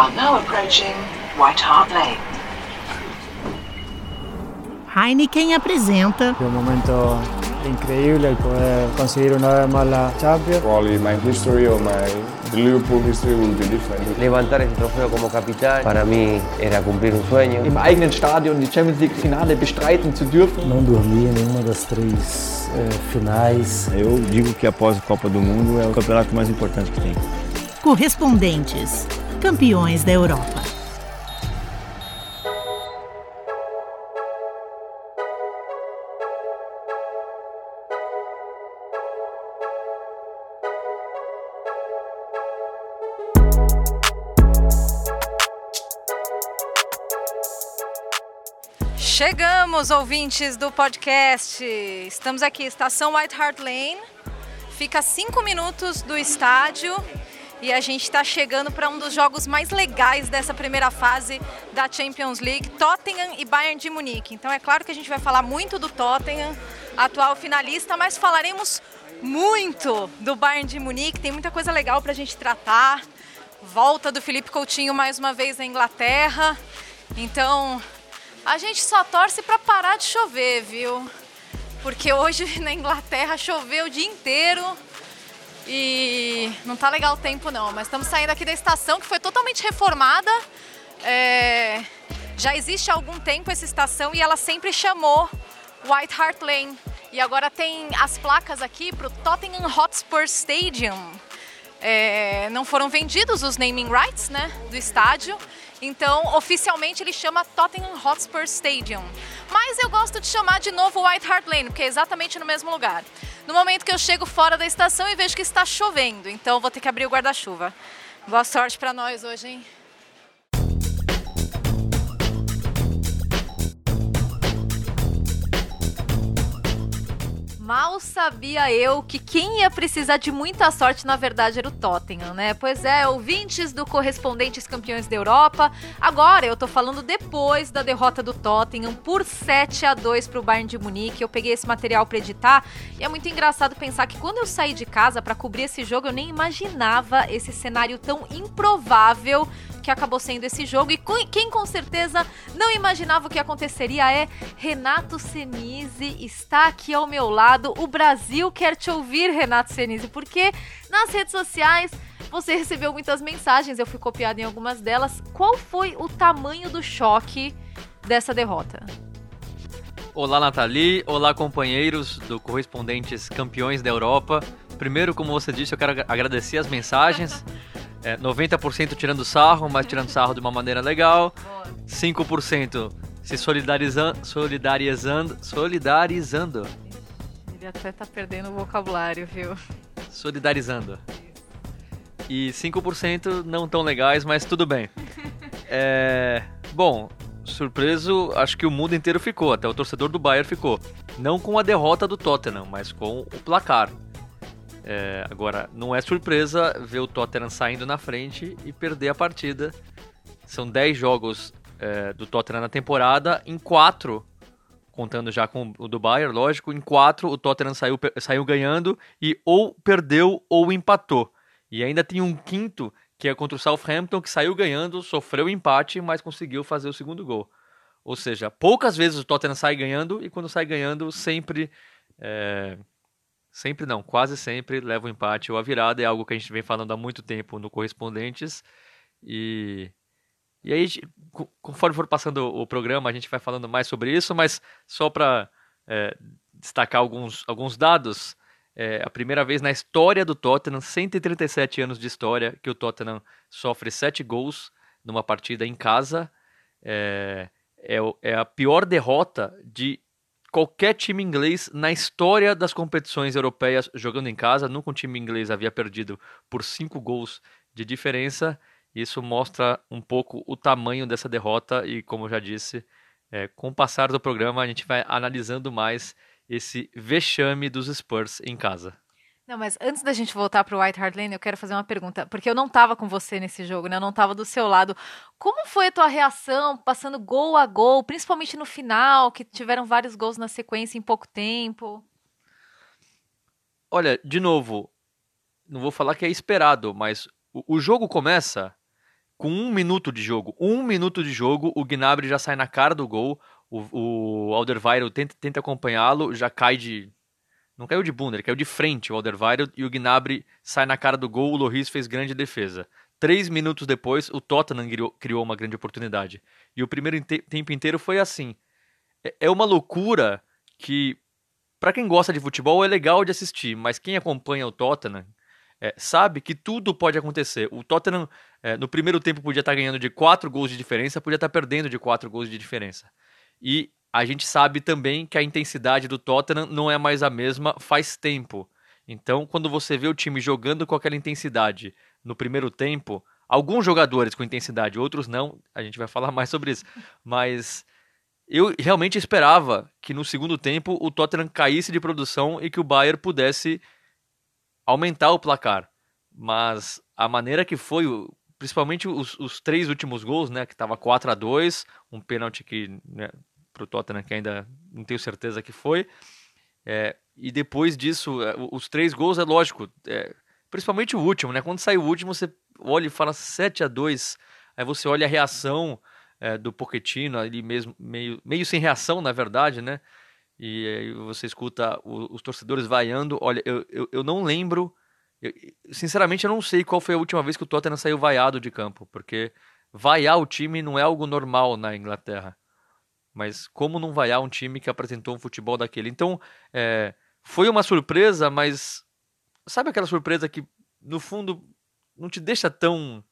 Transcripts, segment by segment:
are now approaching White Hart Lane. Heineken apresenta un momento increíble el poder conseguir una vez más la Champions. Probably my history or my the Liverpool history will be different. Levantar ese trofeo como capitán para mí era cumplir un sueño. Im eigenen Stadion die Champions League Finale bestreiten zu dürfen. Não dormi em nenhuma das três eh, finais. Eu digo que após a Copa do Mundo é o campeonato mais importante que tem. Correspondentes, campeões da Europa. Chegamos, ouvintes do podcast. Estamos aqui, estação White Hart Lane. Fica a cinco minutos do estádio e a gente está chegando para um dos jogos mais legais dessa primeira fase da Champions League, Tottenham e Bayern de Munique. Então é claro que a gente vai falar muito do Tottenham, atual finalista, mas falaremos muito do Bayern de Munique. Tem muita coisa legal para a gente tratar. Volta do Felipe Coutinho mais uma vez na Inglaterra. Então a gente só torce para parar de chover, viu? Porque hoje na Inglaterra choveu o dia inteiro e não tá legal o tempo não. Mas estamos saindo aqui da estação que foi totalmente reformada. É... Já existe há algum tempo essa estação e ela sempre chamou White Hart Lane. E agora tem as placas aqui para o Tottenham Hotspur Stadium. É... Não foram vendidos os naming rights né, do estádio. Então, oficialmente ele chama Tottenham Hotspur Stadium. Mas eu gosto de chamar de novo White Hart Lane, porque é exatamente no mesmo lugar. No momento que eu chego fora da estação e vejo que está chovendo, então vou ter que abrir o guarda-chuva. Boa sorte para nós hoje, hein? Mal sabia eu que quem ia precisar de muita sorte, na verdade, era o Tottenham, né? Pois é, ouvintes do Correspondentes Campeões da Europa. Agora eu tô falando depois da derrota do Tottenham por 7 a 2 pro Bayern de Munique. Eu peguei esse material para editar e é muito engraçado pensar que quando eu saí de casa para cobrir esse jogo, eu nem imaginava esse cenário tão improvável que acabou sendo esse jogo. E quem com certeza não imaginava o que aconteceria é Renato Senise está aqui ao meu lado. O Brasil quer te ouvir, Renato Senise, porque nas redes sociais você recebeu muitas mensagens, eu fui copiado em algumas delas. Qual foi o tamanho do choque dessa derrota? Olá, Nathalie. Olá, companheiros do Correspondentes Campeões da Europa. Primeiro, como você disse, eu quero agradecer as mensagens. É, 90% tirando sarro, mas tirando sarro de uma maneira legal. 5% se solidarizando, solidarizando, solidarizando. Ele até tá perdendo o vocabulário, viu? Solidarizando. E 5% não tão legais, mas tudo bem. É, bom, surpreso, acho que o mundo inteiro ficou, até o torcedor do Bayern ficou. Não com a derrota do Tottenham, mas com o placar. É, agora, não é surpresa ver o Tottenham saindo na frente e perder a partida. São 10 jogos é, do Tottenham na temporada, em 4, contando já com o do Bayern, lógico, em 4 o Tottenham saiu, saiu ganhando e ou perdeu ou empatou. E ainda tem um quinto, que é contra o Southampton, que saiu ganhando, sofreu empate, mas conseguiu fazer o segundo gol. Ou seja, poucas vezes o Tottenham sai ganhando e quando sai ganhando, sempre é, Sempre não, quase sempre leva o um empate ou a virada, é algo que a gente vem falando há muito tempo no Correspondentes. E, e aí, conforme for passando o programa, a gente vai falando mais sobre isso, mas só para é, destacar alguns, alguns dados, é a primeira vez na história do Tottenham, 137 anos de história, que o Tottenham sofre 7 gols numa partida em casa. É, é, é a pior derrota de qualquer time inglês na história das competições europeias jogando em casa. Nunca um time inglês havia perdido por cinco gols de diferença. Isso mostra um pouco o tamanho dessa derrota e, como eu já disse, é, com o passar do programa a gente vai analisando mais esse vexame dos Spurs em casa. Não, mas antes da gente voltar para o White Hart Lane, eu quero fazer uma pergunta, porque eu não estava com você nesse jogo, né? Eu não estava do seu lado. Como foi a tua reação passando gol a gol, principalmente no final, que tiveram vários gols na sequência em pouco tempo? Olha, de novo, não vou falar que é esperado, mas o, o jogo começa com um minuto de jogo, um minuto de jogo, o Gnabry já sai na cara do gol, o, o Alderweireld tenta, tenta acompanhá-lo, já cai de... Não caiu de bunda, ele caiu de frente o Alderweireld e o Gnabry sai na cara do gol, o Loris fez grande defesa. Três minutos depois, o Tottenham criou, uma grande oportunidade. E o primeiro tempo inteiro foi assim. É, é uma loucura que, para quem gosta de futebol, é legal de assistir, mas quem acompanha o Tottenham é, sabe que tudo pode acontecer. O Tottenham, é, no primeiro tempo, podia estar tá ganhando de 4 gols de diferença, podia estar tá perdendo de 4 gols de diferença. E a gente sabe também que a intensidade do Tottenham não é mais a mesma faz tempo. Então, quando você vê o time jogando com aquela intensidade no primeiro tempo, alguns jogadores com intensidade, outros não, a gente vai falar mais sobre isso, mas eu realmente esperava que no segundo tempo o Tottenham caísse de produção e que o Bayern pudesse aumentar o placar. Mas a maneira que foi, principalmente os, os três últimos gols, né, que estava 4 a 2 um pênalti que né, para o Tottenham que ainda não tenho certeza que foi. É, e depois disso, é, os três gols é lógico, é, principalmente o último, né? Quando sai o último, você olha e fala 7 a 2 aí você olha a reação é, do Pochettino ali mesmo, meio, meio sem reação, na verdade, né? e aí você escuta os torcedores vaiando. Olha, eu, eu, eu não lembro. Eu, sinceramente, eu não sei qual foi a última vez que o Tottenham saiu vaiado de campo, porque vaiar o time não é algo normal na Inglaterra. Mas como não vaiar um time que apresentou um futebol daquele? Então, é, foi uma surpresa, mas sabe aquela surpresa que, no fundo, não te deixa tão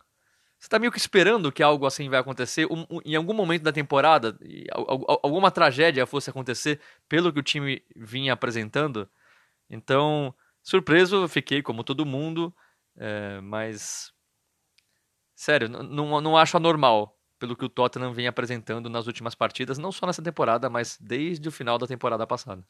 você está meio que esperando que algo assim vai acontecer. Um, um, em algum momento da temporada, alguma tragédia fosse acontecer pelo que o time vinha apresentando. Então, surpreso fiquei, como todo mundo, é, mas. Sério, não, não acho anormal pelo que o Tottenham vem apresentando nas últimas partidas, não só nessa temporada, mas desde o final da temporada passada.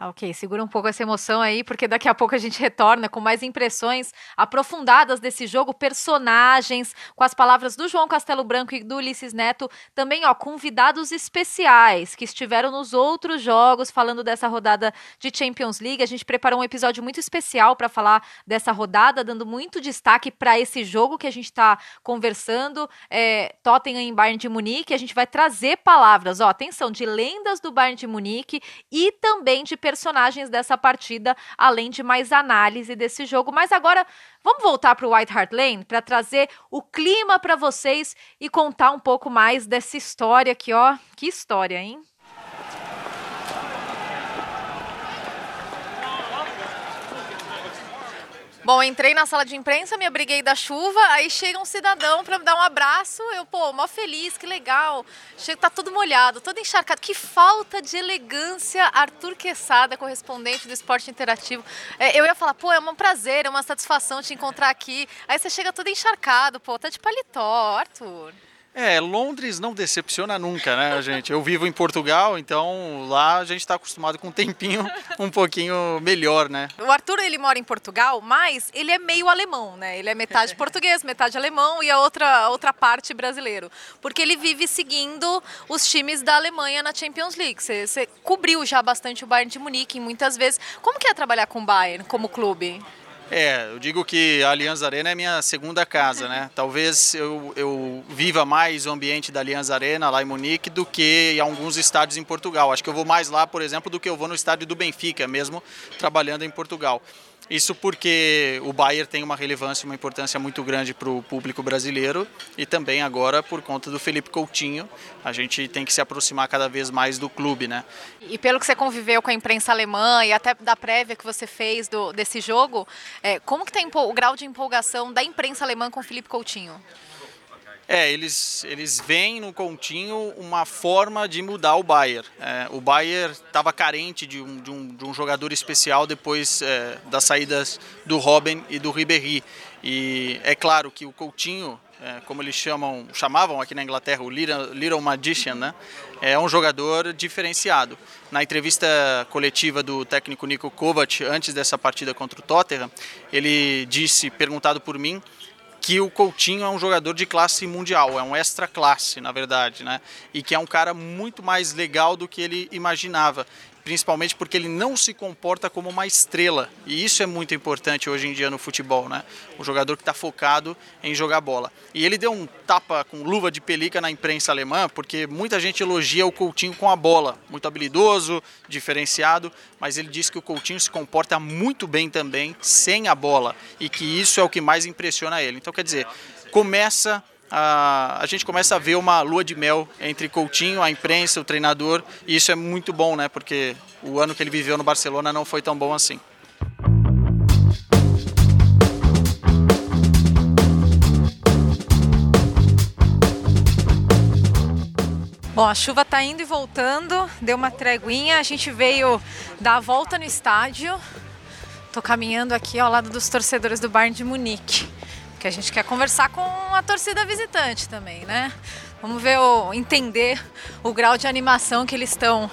Ah, ok, segura um pouco essa emoção aí, porque daqui a pouco a gente retorna com mais impressões aprofundadas desse jogo, personagens, com as palavras do João Castelo Branco e do Ulisses Neto, também ó, convidados especiais que estiveram nos outros jogos falando dessa rodada de Champions League. A gente preparou um episódio muito especial para falar dessa rodada, dando muito destaque para esse jogo que a gente está conversando, é, Tottenham em Bayern de Munique. A gente vai trazer palavras, ó, atenção, de lendas do Bayern de Munique e também de personagens dessa partida, além de mais análise desse jogo. Mas agora vamos voltar para o White Hart Lane para trazer o clima para vocês e contar um pouco mais dessa história aqui, ó. Que história, hein? Bom, entrei na sala de imprensa, me abriguei da chuva, aí chega um cidadão para me dar um abraço, eu, pô, mó feliz, que legal. Chega, tá tudo molhado, todo encharcado. Que falta de elegância, Arthur Quesada, correspondente do Esporte Interativo. É, eu ia falar, pô, é um prazer, é uma satisfação te encontrar aqui. Aí você chega todo encharcado, pô, tá de paletó, Arthur. É, Londres não decepciona nunca, né, gente? Eu vivo em Portugal, então lá a gente está acostumado com um tempinho um pouquinho melhor, né? O Arthur, ele mora em Portugal, mas ele é meio alemão, né? Ele é metade português, metade alemão e a outra, outra parte brasileiro. Porque ele vive seguindo os times da Alemanha na Champions League. Você, você cobriu já bastante o Bayern de Munique muitas vezes. Como que é trabalhar com o Bayern como clube? É, eu digo que a Allianz Arena é minha segunda casa, né? Talvez eu, eu viva mais o ambiente da Allianz Arena lá em Munique do que em alguns estádios em Portugal. Acho que eu vou mais lá, por exemplo, do que eu vou no estádio do Benfica, mesmo trabalhando em Portugal. Isso porque o Bayern tem uma relevância, uma importância muito grande para o público brasileiro e também agora por conta do Felipe Coutinho, a gente tem que se aproximar cada vez mais do clube, né? E pelo que você conviveu com a imprensa alemã e até da prévia que você fez do, desse jogo, é, como que tem o grau de empolgação da imprensa alemã com o Felipe Coutinho? É, eles, eles veem no Coutinho uma forma de mudar o Bayern. É, o Bayern estava carente de um, de, um, de um jogador especial depois é, das saídas do Robin e do Ribéry. E é claro que o Coutinho, é, como eles chamam, chamavam aqui na Inglaterra, o Little, Little Magician, né? é um jogador diferenciado. Na entrevista coletiva do técnico Nico Kovac, antes dessa partida contra o Tottenham, ele disse, perguntado por mim, que o Coutinho é um jogador de classe mundial, é um extra classe, na verdade, né? E que é um cara muito mais legal do que ele imaginava principalmente porque ele não se comporta como uma estrela. E isso é muito importante hoje em dia no futebol, né? O jogador que está focado em jogar bola. E ele deu um tapa com luva de pelica na imprensa alemã, porque muita gente elogia o Coutinho com a bola, muito habilidoso, diferenciado, mas ele disse que o Coutinho se comporta muito bem também sem a bola e que isso é o que mais impressiona ele. Então, quer dizer, começa a, a gente começa a ver uma lua de mel entre Coutinho, a imprensa, o treinador, e isso é muito bom, né? Porque o ano que ele viveu no Barcelona não foi tão bom assim. Bom, a chuva tá indo e voltando, deu uma treguinha, a gente veio dar a volta no estádio. Tô caminhando aqui ao lado dos torcedores do Bayern de Munique, porque a gente quer conversar com a torcida visitante também, né? Vamos ver, entender o grau de animação que eles estão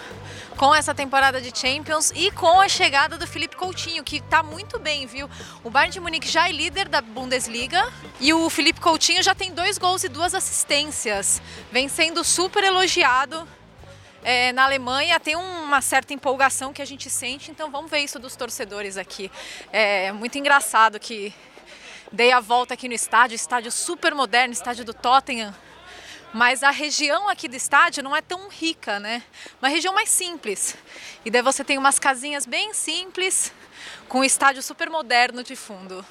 com essa temporada de Champions e com a chegada do Felipe Coutinho, que está muito bem, viu? O Bayern de Munique já é líder da Bundesliga e o Felipe Coutinho já tem dois gols e duas assistências. Vem sendo super elogiado é, na Alemanha tem uma certa empolgação que a gente sente, então vamos ver isso dos torcedores aqui. É muito engraçado que dei a volta aqui no estádio, estádio super moderno, estádio do Tottenham, mas a região aqui do estádio não é tão rica, né? Uma região mais simples. E daí você tem umas casinhas bem simples, com um estádio super moderno de fundo.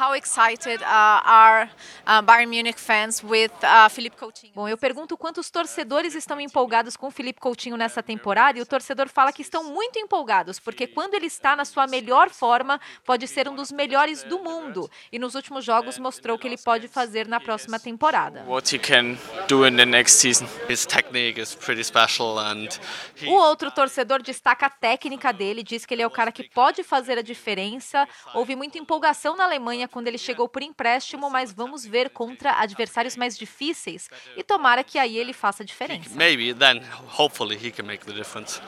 How excited uh, are uh, Bayern Munich fans with uh, Felipe Coutinho? Bom, eu pergunto quantos torcedores estão empolgados com o Felipe Coutinho nessa temporada e o torcedor fala que estão muito empolgados, porque quando ele está na sua melhor forma, pode ser um dos melhores do mundo. E nos últimos jogos mostrou o que ele pode fazer na próxima temporada. What he can do in the next season. His technique is pretty special and O outro torcedor destaca a técnica dele, diz que ele é o cara que pode fazer a diferença. Houve muita empolgação na Alemanha quando ele chegou por empréstimo, mas vamos ver contra adversários mais difíceis e tomara que aí ele faça a diferença. maybe then hopefully he can make the difference.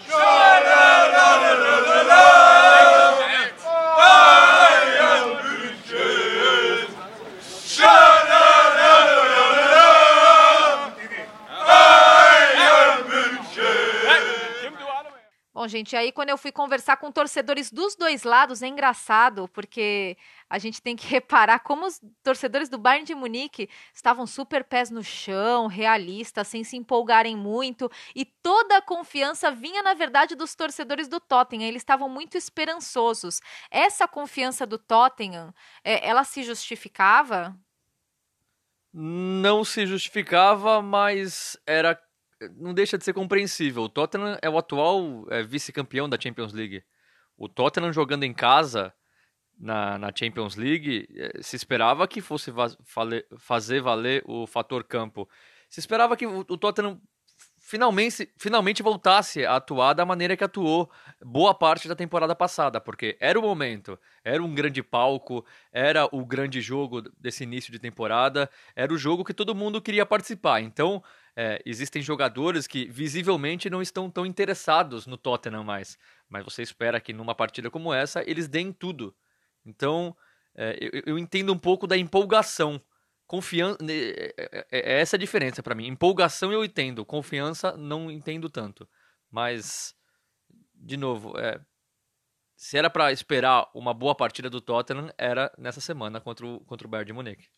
Bom, gente, aí quando eu fui conversar com torcedores dos dois lados, é engraçado, porque a gente tem que reparar como os torcedores do Bayern de Munique estavam super pés no chão, realistas, sem se empolgarem muito, e toda a confiança vinha, na verdade, dos torcedores do Tottenham. Eles estavam muito esperançosos. Essa confiança do Tottenham, é, ela se justificava? Não se justificava, mas era não deixa de ser compreensível. O Tottenham é o atual é, vice-campeão da Champions League. O Tottenham jogando em casa na, na Champions League, é, se esperava que fosse va fazer valer o fator campo. Se esperava que o, o Tottenham finalmente, finalmente voltasse a atuar da maneira que atuou boa parte da temporada passada, porque era o momento, era um grande palco, era o grande jogo desse início de temporada, era o jogo que todo mundo queria participar. Então, é, existem jogadores que visivelmente não estão tão interessados no Tottenham mais, mas você espera que numa partida como essa eles deem tudo. Então, é, eu, eu, entendo um pouco da empolgação. Confiança. É, é, é essa a diferença para mim. Empolgação eu entendo, confiança não entendo tanto. Mas, de novo, é, se era para esperar uma boa partida do Tottenham, era nessa semana contra o, contra o Bayern de Munique.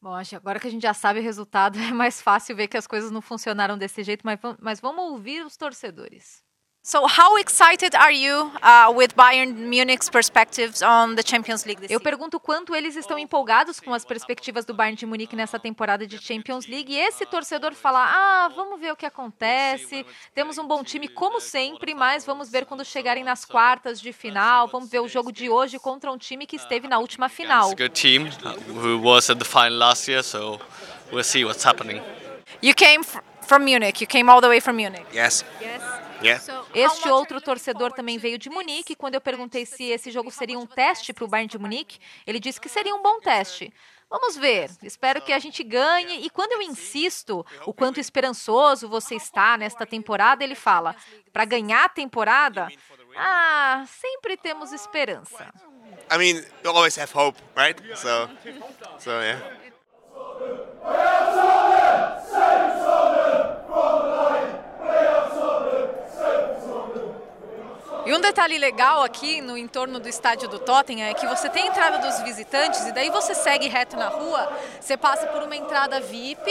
Bom, acho que agora que a gente já sabe o resultado, é mais fácil ver que as coisas não funcionaram desse jeito, mas, mas vamos ouvir os torcedores. So, how excited are you uh, with Bayern Munich's perspectives on the Champions League this Eu pergunto quanto eles estão empolgados com as perspectivas do Bayern de Munique nessa temporada de Champions League. E esse torcedor fala: "Ah, vamos ver o que acontece. Temos um bom time como sempre, mas vamos ver quando chegarem nas quartas de final. Vamos ver o jogo de hoje contra um time que esteve na última final." It's a good team who was at the final last year, so we'll see what's happening. You came from Munich. You came all the way from Munich. Yes. Yes. Este outro torcedor também veio de Munique. Quando eu perguntei se esse jogo seria um teste para o Bayern de Munique, ele disse que seria um bom teste. Vamos ver. Espero que a gente ganhe. E quando eu insisto o quanto esperançoso você está nesta temporada, ele fala: para ganhar a temporada, ah, sempre temos esperança. I mean, you always have hope, right? So, so yeah. E um detalhe legal aqui no entorno do estádio do Tottenham é que você tem a entrada dos visitantes e daí você segue reto na rua, você passa por uma entrada VIP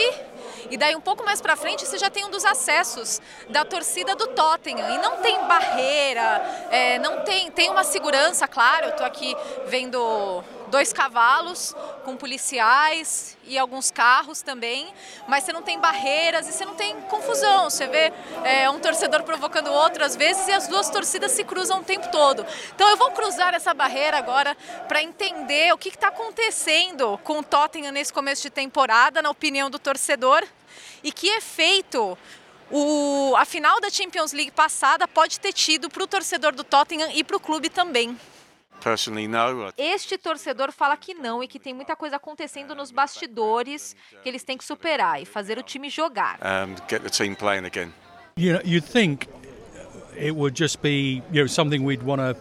e daí um pouco mais para frente você já tem um dos acessos da torcida do Tottenham e não tem barreira, é, não tem tem uma segurança, claro. Eu tô aqui vendo dois cavalos com policiais e alguns carros também, mas você não tem barreiras e você não tem confusão. Você vê é, um torcedor provocando outro às vezes e as duas torcidas se cruzam o tempo todo. Então eu vou cruzar essa barreira agora para entender o que está acontecendo com o Tottenham nesse começo de temporada, na opinião do torcedor, e que efeito o, a final da Champions League passada pode ter tido para o torcedor do Tottenham e para o clube também. Este torcedor fala que não e que tem muita coisa acontecendo nos bastidores que eles têm que superar e fazer o time jogar. Um, get the team playing again. You know, you'd think it would just be, you know, something we'd want to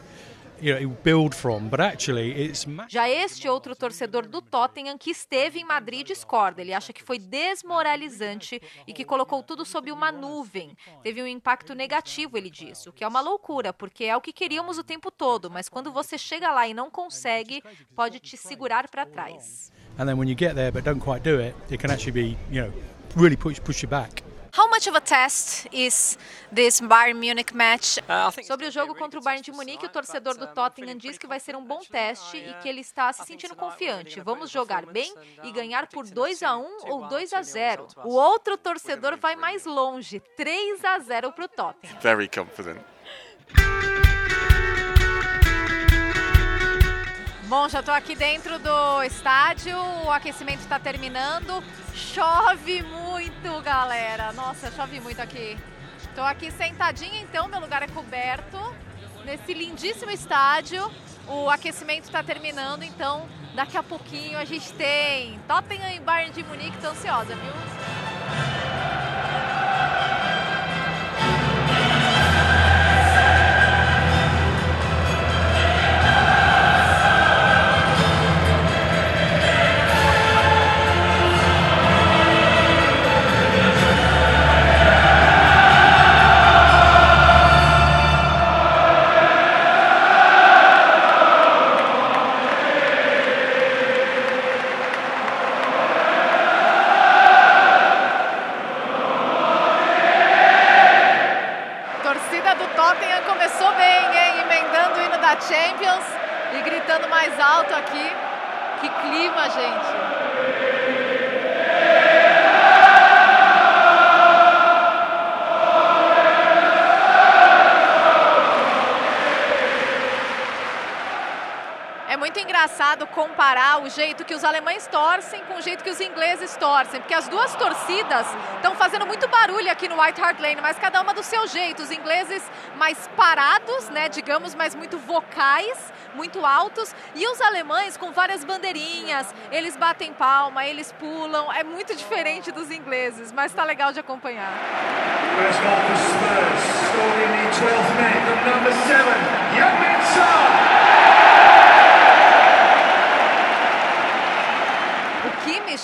já este outro torcedor do Tottenham que esteve em Madrid discorda. Ele acha que foi desmoralizante e que colocou tudo sob uma nuvem. Teve um impacto negativo, ele diz, o que é uma loucura, porque é o que queríamos o tempo todo, mas quando você chega lá e não consegue, pode te segurar para trás. And then when you get there but don't quite do it, it can actually be, you know, really push push you back. How much of a test is this Bayern Munich match? Uh, Sobre o jogo contra o Bayern de Munique, o torcedor do Tottenham diz que vai ser um bom teste e que ele está se sentindo confiante. Vamos jogar bem e ganhar por 2 a 1 ou 2 a 0. O outro torcedor vai mais longe, 3 a 0 para o Tottenham. Very confident. Bom, já estou aqui dentro do estádio, o aquecimento está terminando. Chove muito, galera. Nossa, chove muito aqui. Estou aqui sentadinha, então, meu lugar é coberto. Nesse lindíssimo estádio, o aquecimento está terminando, então daqui a pouquinho a gente tem Tottenham e Bayern de Munique. Estou ansiosa, viu? O jeito que os alemães torcem com o jeito que os ingleses torcem, porque as duas torcidas estão fazendo muito barulho aqui no White Hart Lane, mas cada uma do seu jeito. Os ingleses mais parados, né, digamos, mas muito vocais, muito altos, e os alemães com várias bandeirinhas, eles batem palma, eles pulam, é muito diferente dos ingleses, mas está legal de acompanhar. Spurs, scoring the 12th minute, number 7, Young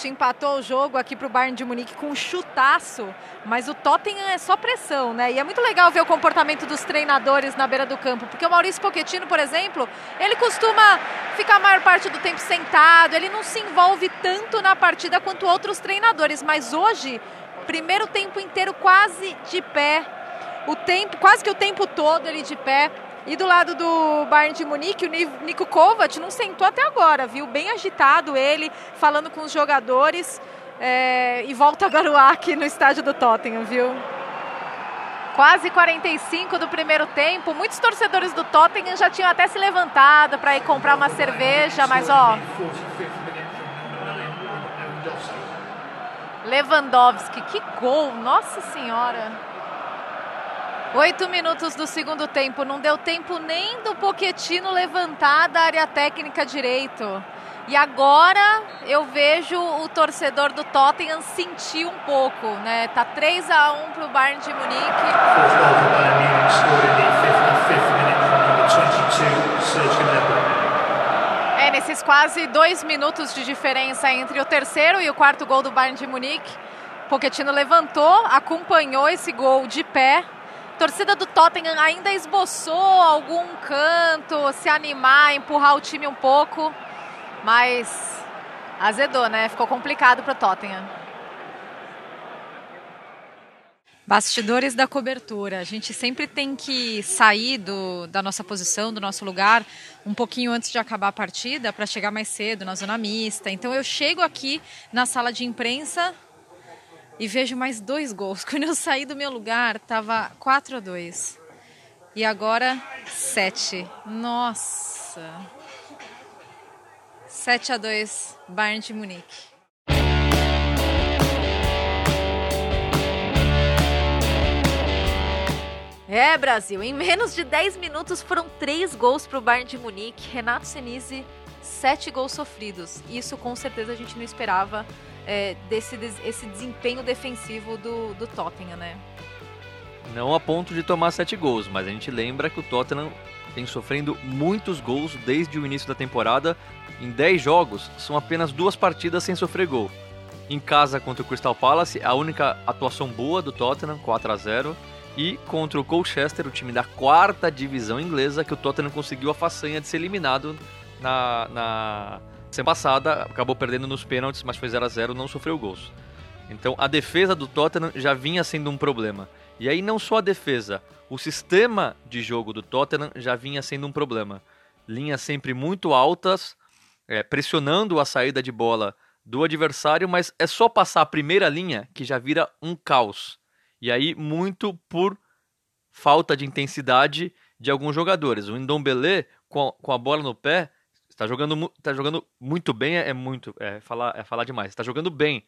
Empatou o jogo aqui para o Bayern de Munique com um chutaço, mas o Tottenham é só pressão, né? E é muito legal ver o comportamento dos treinadores na beira do campo, porque o Maurício Pochettino, por exemplo, ele costuma ficar a maior parte do tempo sentado, ele não se envolve tanto na partida quanto outros treinadores, mas hoje, primeiro tempo inteiro quase de pé, o tempo, quase que o tempo todo ele de pé, e do lado do Bayern de Munique, o Nico Kovac não sentou até agora, viu? Bem agitado ele, falando com os jogadores. É, e volta a garoar aqui no estádio do Tottenham, viu? Quase 45 do primeiro tempo. Muitos torcedores do Tottenham já tinham até se levantado para ir comprar uma cerveja, mas ó. Lewandowski, que gol! Nossa Senhora! Oito minutos do segundo tempo, não deu tempo nem do Poquetino levantar da área técnica direito. E agora eu vejo o torcedor do Tottenham sentir um pouco, né? Tá 3 a 1 para o Bayern de Munique. É, nesses quase dois minutos de diferença entre o terceiro e o quarto gol do Bayern de Munique, Pochettino levantou, acompanhou esse gol de pé. Torcida do Tottenham ainda esboçou algum canto, se animar, empurrar o time um pouco, mas azedou, né? Ficou complicado para o Tottenham. Bastidores da cobertura. A gente sempre tem que sair do, da nossa posição, do nosso lugar, um pouquinho antes de acabar a partida, para chegar mais cedo na zona mista. Então eu chego aqui na sala de imprensa e vejo mais dois gols. Quando eu saí do meu lugar, estava 4 a 2. E agora 7. Nossa. 7 a 2 Bayern de Munique. É, Brasil, em menos de 10 minutos foram 3 gols para o Bayern de Munique. Renato Senise, 7 gols sofridos. Isso com certeza a gente não esperava é, desse esse desempenho defensivo do, do Tottenham, né? Não a ponto de tomar 7 gols, mas a gente lembra que o Tottenham tem sofrendo muitos gols desde o início da temporada. Em 10 jogos, são apenas duas partidas sem sofrer gol. Em casa contra o Crystal Palace, a única atuação boa do Tottenham, 4 a 0 e contra o Colchester, o time da quarta divisão inglesa, que o Tottenham conseguiu a façanha de ser eliminado na, na semana passada, acabou perdendo nos pênaltis, mas foi 0 a 0 não sofreu gols. Então a defesa do Tottenham já vinha sendo um problema. E aí não só a defesa, o sistema de jogo do Tottenham já vinha sendo um problema. Linhas sempre muito altas, é, pressionando a saída de bola do adversário, mas é só passar a primeira linha que já vira um caos. E aí, muito por falta de intensidade de alguns jogadores. O Ndombele, com, com a bola no pé, está jogando, tá jogando muito bem, é, é muito, é falar, é falar demais. Está jogando bem.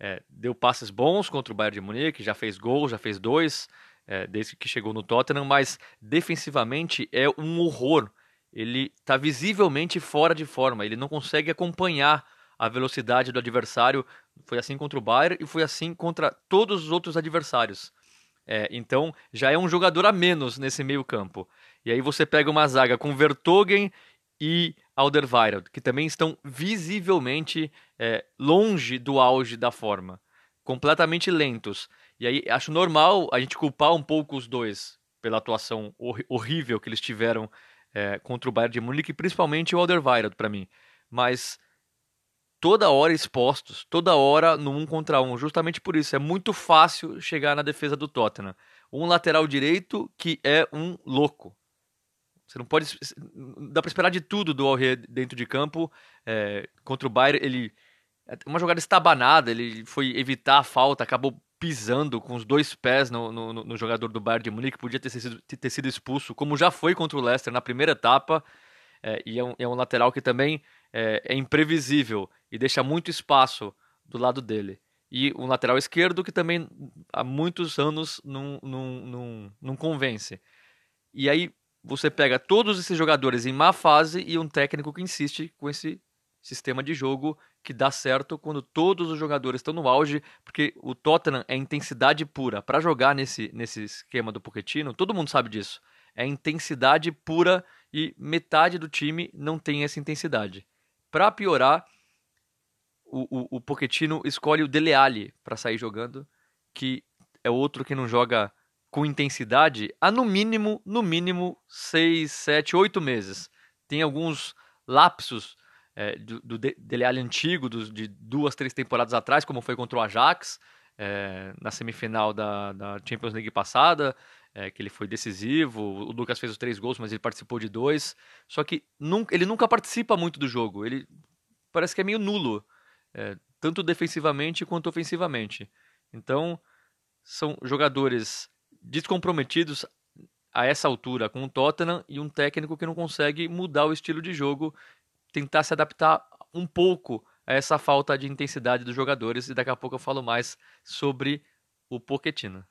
É, deu passes bons contra o Bayern de Munique, já fez gol, já fez dois, é, desde que chegou no Tottenham, mas defensivamente é um horror. Ele está visivelmente fora de forma, ele não consegue acompanhar a velocidade do adversário. Foi assim contra o Bayern e foi assim contra todos os outros adversários. É, então já é um jogador a menos nesse meio campo. E aí você pega uma zaga com Vertogen e Alderweireld, que também estão visivelmente é, longe do auge da forma, completamente lentos. E aí acho normal a gente culpar um pouco os dois pela atuação hor horrível que eles tiveram é, contra o Bayern de Munique, principalmente o Alderweireld para mim. Mas toda hora expostos, toda hora no um contra um. Justamente por isso, é muito fácil chegar na defesa do Tottenham. Um lateral direito que é um louco. Você não pode. Dá para esperar de tudo do Alre dentro de campo. É, contra o Bayern, ele. É uma jogada estabanada, ele foi evitar a falta, acabou pisando com os dois pés no, no, no jogador do Bayern de Munique, podia ter sido, ter sido expulso, como já foi contra o Leicester na primeira etapa. É, e é um, é um lateral que também é, é imprevisível e deixa muito espaço do lado dele. E um lateral esquerdo que também há muitos anos não, não, não, não convence. E aí você pega todos esses jogadores em má fase e um técnico que insiste com esse sistema de jogo que dá certo quando todos os jogadores estão no auge, porque o Tottenham é intensidade pura. Para jogar nesse, nesse esquema do Pochettino, todo mundo sabe disso. É intensidade pura e metade do time não tem essa intensidade. Para piorar, o, o, o Pochettino escolhe o Dele Alli para sair jogando, que é outro que não joga com intensidade há no mínimo, no mínimo, 6, 7, 8 meses. Tem alguns lapsos é, do, do Dele Alli antigo, do, de duas, três temporadas atrás, como foi contra o Ajax, é, na semifinal da, da, Champions League passada, é, que ele foi decisivo. O Lucas fez os três gols, mas ele participou de dois. Só que nunca, ele nunca participa muito do jogo. Ele parece que é meio nulo é, tanto defensivamente quanto ofensivamente. Então, são jogadores descomprometidos a essa altura com o Tottenham e um técnico que não consegue mudar o estilo de jogo, tentar se adaptar um pouco a essa falta de intensidade dos jogadores. E daqui a pouco eu falo mais sobre o Pochettino.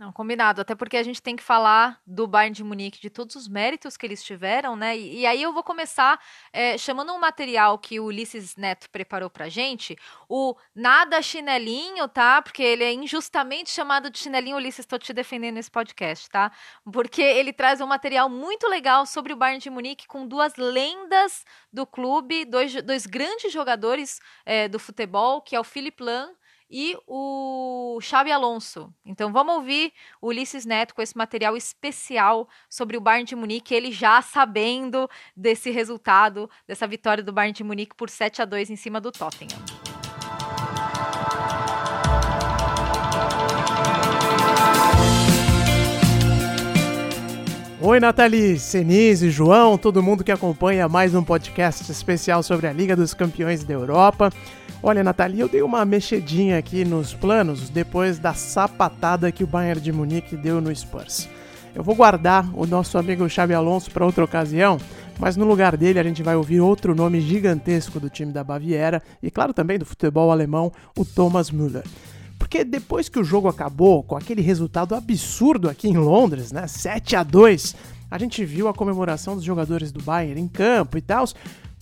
Não, combinado. Até porque a gente tem que falar do Bayern de Munique, de todos os méritos que eles tiveram, né? E, e aí eu vou começar é, chamando um material que o Ulisses Neto preparou pra gente, o Nada Chinelinho, tá? Porque ele é injustamente chamado de chinelinho. Ulisses, estou te defendendo nesse podcast, tá? Porque ele traz um material muito legal sobre o Bayern de Munique com duas lendas do clube, dois, dois grandes jogadores é, do futebol, que é o Philipp Lahm e o Xabi Alonso. Então vamos ouvir o Ulisses Neto com esse material especial sobre o Bayern de Munique, ele já sabendo desse resultado, dessa vitória do Bayern de Munique por 7 a 2 em cima do Tottenham. Oi, Nathalie, Senise, João, todo mundo que acompanha mais um podcast especial sobre a Liga dos Campeões da Europa. Olha, Nathalie, eu dei uma mexidinha aqui nos planos depois da sapatada que o Bayern de Munique deu no Spurs. Eu vou guardar o nosso amigo Xabi Alonso para outra ocasião, mas no lugar dele a gente vai ouvir outro nome gigantesco do time da Baviera e, claro, também do futebol alemão, o Thomas Müller. Porque depois que o jogo acabou, com aquele resultado absurdo aqui em Londres, né, 7 a 2, a gente viu a comemoração dos jogadores do Bayern em campo e tal,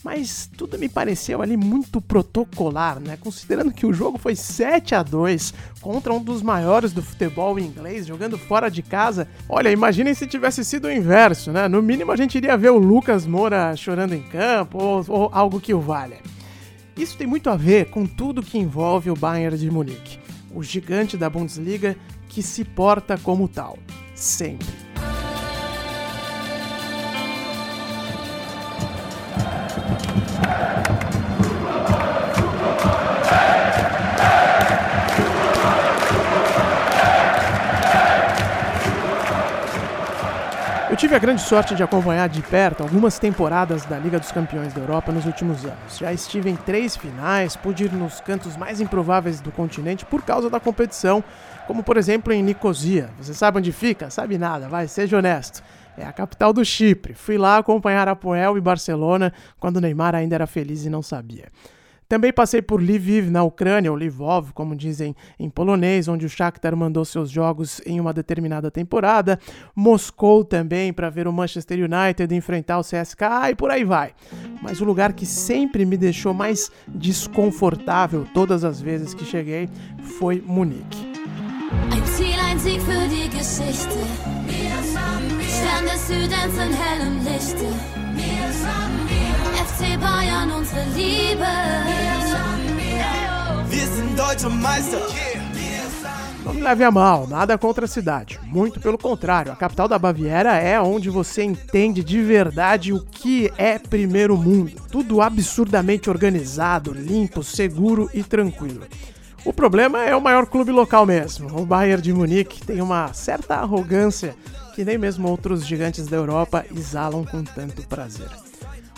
mas tudo me pareceu ali muito protocolar, né? Considerando que o jogo foi 7 a 2 contra um dos maiores do futebol inglês, jogando fora de casa. Olha, imaginem se tivesse sido o inverso, né? No mínimo a gente iria ver o Lucas Moura chorando em campo ou, ou algo que o valha. Isso tem muito a ver com tudo que envolve o Bayern de Munique o gigante da Bundesliga que se porta como tal, sempre. Tive a grande sorte de acompanhar de perto algumas temporadas da Liga dos Campeões da Europa nos últimos anos. Já estive em três finais, pude ir nos cantos mais improváveis do continente por causa da competição, como por exemplo em Nicosia. Você sabe onde fica? Sabe nada, vai, seja honesto. É a capital do Chipre. Fui lá acompanhar Apoel e Barcelona quando Neymar ainda era feliz e não sabia. Também passei por Lviv, na Ucrânia, ou Lvov, como dizem em polonês, onde o Shakhtar mandou seus jogos em uma determinada temporada. Moscou também, para ver o Manchester United enfrentar o CSKA e por aí vai. Mas o lugar que sempre me deixou mais desconfortável todas as vezes que cheguei foi Munique. FC Bayern, unsere Liebe. Não me leve a mal, nada contra a cidade. Muito pelo contrário, a capital da Baviera é onde você entende de verdade o que é primeiro mundo. Tudo absurdamente organizado, limpo, seguro e tranquilo. O problema é o maior clube local mesmo. O Bayern de Munique tem uma certa arrogância que nem mesmo outros gigantes da Europa exalam com tanto prazer.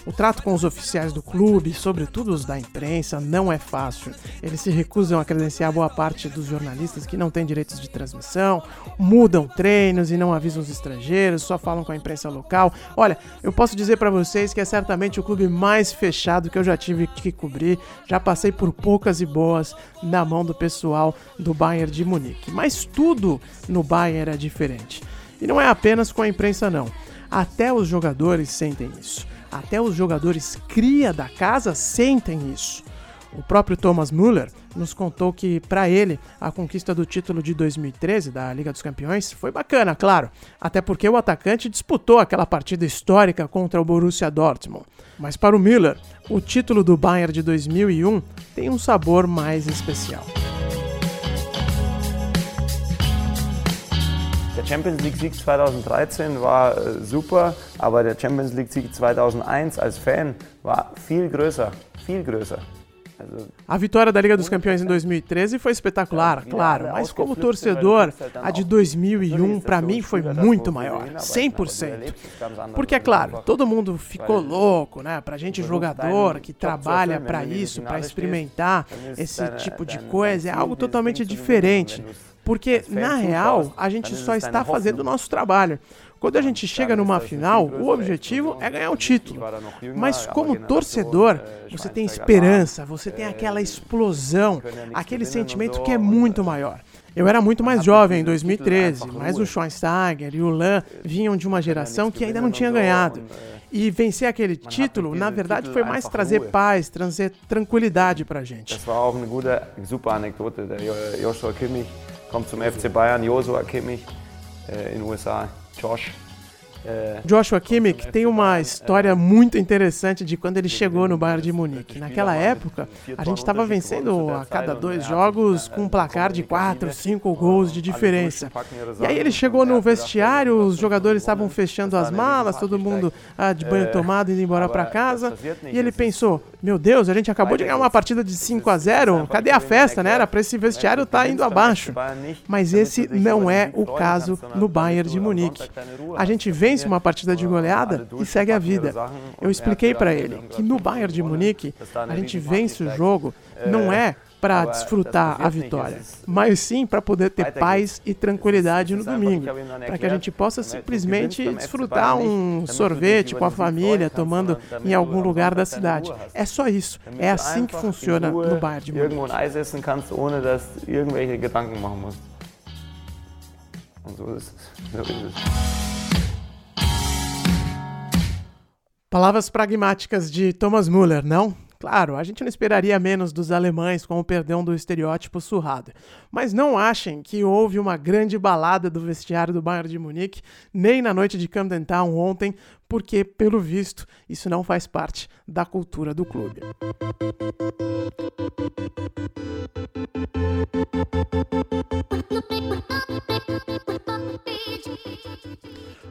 O trato com os oficiais do clube, sobretudo os da imprensa, não é fácil. Eles se recusam a credenciar boa parte dos jornalistas que não têm direitos de transmissão, mudam treinos e não avisam os estrangeiros, só falam com a imprensa local. Olha, eu posso dizer para vocês que é certamente o clube mais fechado que eu já tive que cobrir. Já passei por poucas e boas na mão do pessoal do Bayern de Munique. Mas tudo no Bayern é diferente. E não é apenas com a imprensa não. Até os jogadores sentem isso. Até os jogadores cria da casa sentem isso. O próprio Thomas Müller nos contou que, para ele, a conquista do título de 2013 da Liga dos Campeões foi bacana, claro, até porque o atacante disputou aquela partida histórica contra o Borussia Dortmund. Mas para o Müller, o título do Bayern de 2001 tem um sabor mais especial. Der Champions League-Sieg 2013 war äh, super, aber der Champions League-Sieg 2001 als Fan war viel größer, viel größer. A vitória da Liga dos Campeões em 2013 foi espetacular, claro, mas como torcedor, a de 2001 para mim foi muito maior, 100%. Porque é claro, todo mundo ficou louco, né? Pra gente jogador que trabalha para isso, para experimentar esse tipo de coisa, é algo totalmente diferente. Porque, na real, a gente só está fazendo o nosso trabalho. Quando a gente chega numa final, o objetivo é ganhar o título. Mas como torcedor, você tem esperança, você tem aquela explosão, aquele sentimento que é muito maior. Eu era muito mais jovem em 2013, mas o Schweinsteiger e o Lan vinham de uma geração que ainda não tinha ganhado. E vencer aquele título, na verdade, foi mais trazer paz, trazer tranquilidade pra gente. Das war auch eine gute, super Anekdote. Der Jo- Joshua Kimmich kommt zum FC Bayern, Joshua Kimmich äh, in den USA, Josh. Äh, Joshua Kimmich tem uma história muito interessante de quando ele chegou no Bayern de Munique. Naquela época, a gente estava vencendo a cada dois jogos com um placar de 4, 5 gols de diferença. E aí ele chegou no vestiário, os jogadores estavam fechando as malas, todo mundo ah, de banho tomado indo embora para casa. E ele pensou: Meu Deus, a gente acabou de ganhar uma partida de 5 a 0, cadê a festa, né? Era para esse vestiário estar indo abaixo. Mas esse não é o caso no Bayern de Munique. A gente vence uma partida de goleada e segue a vida. Eu expliquei para ele que no Bayern de Munique a gente vence o jogo não é para desfrutar a vitória, mas sim para poder ter paz e tranquilidade no domingo, para que a gente possa simplesmente desfrutar um sorvete com a família, tomando em algum lugar da cidade. É só isso. É assim que funciona no Bayern de Munique. Palavras pragmáticas de Thomas Müller, não? Claro, a gente não esperaria menos dos alemães com o perdão do estereótipo surrado. Mas não achem que houve uma grande balada do vestiário do Bayern de Munique, nem na noite de Camden Town ontem, porque, pelo visto, isso não faz parte da cultura do clube.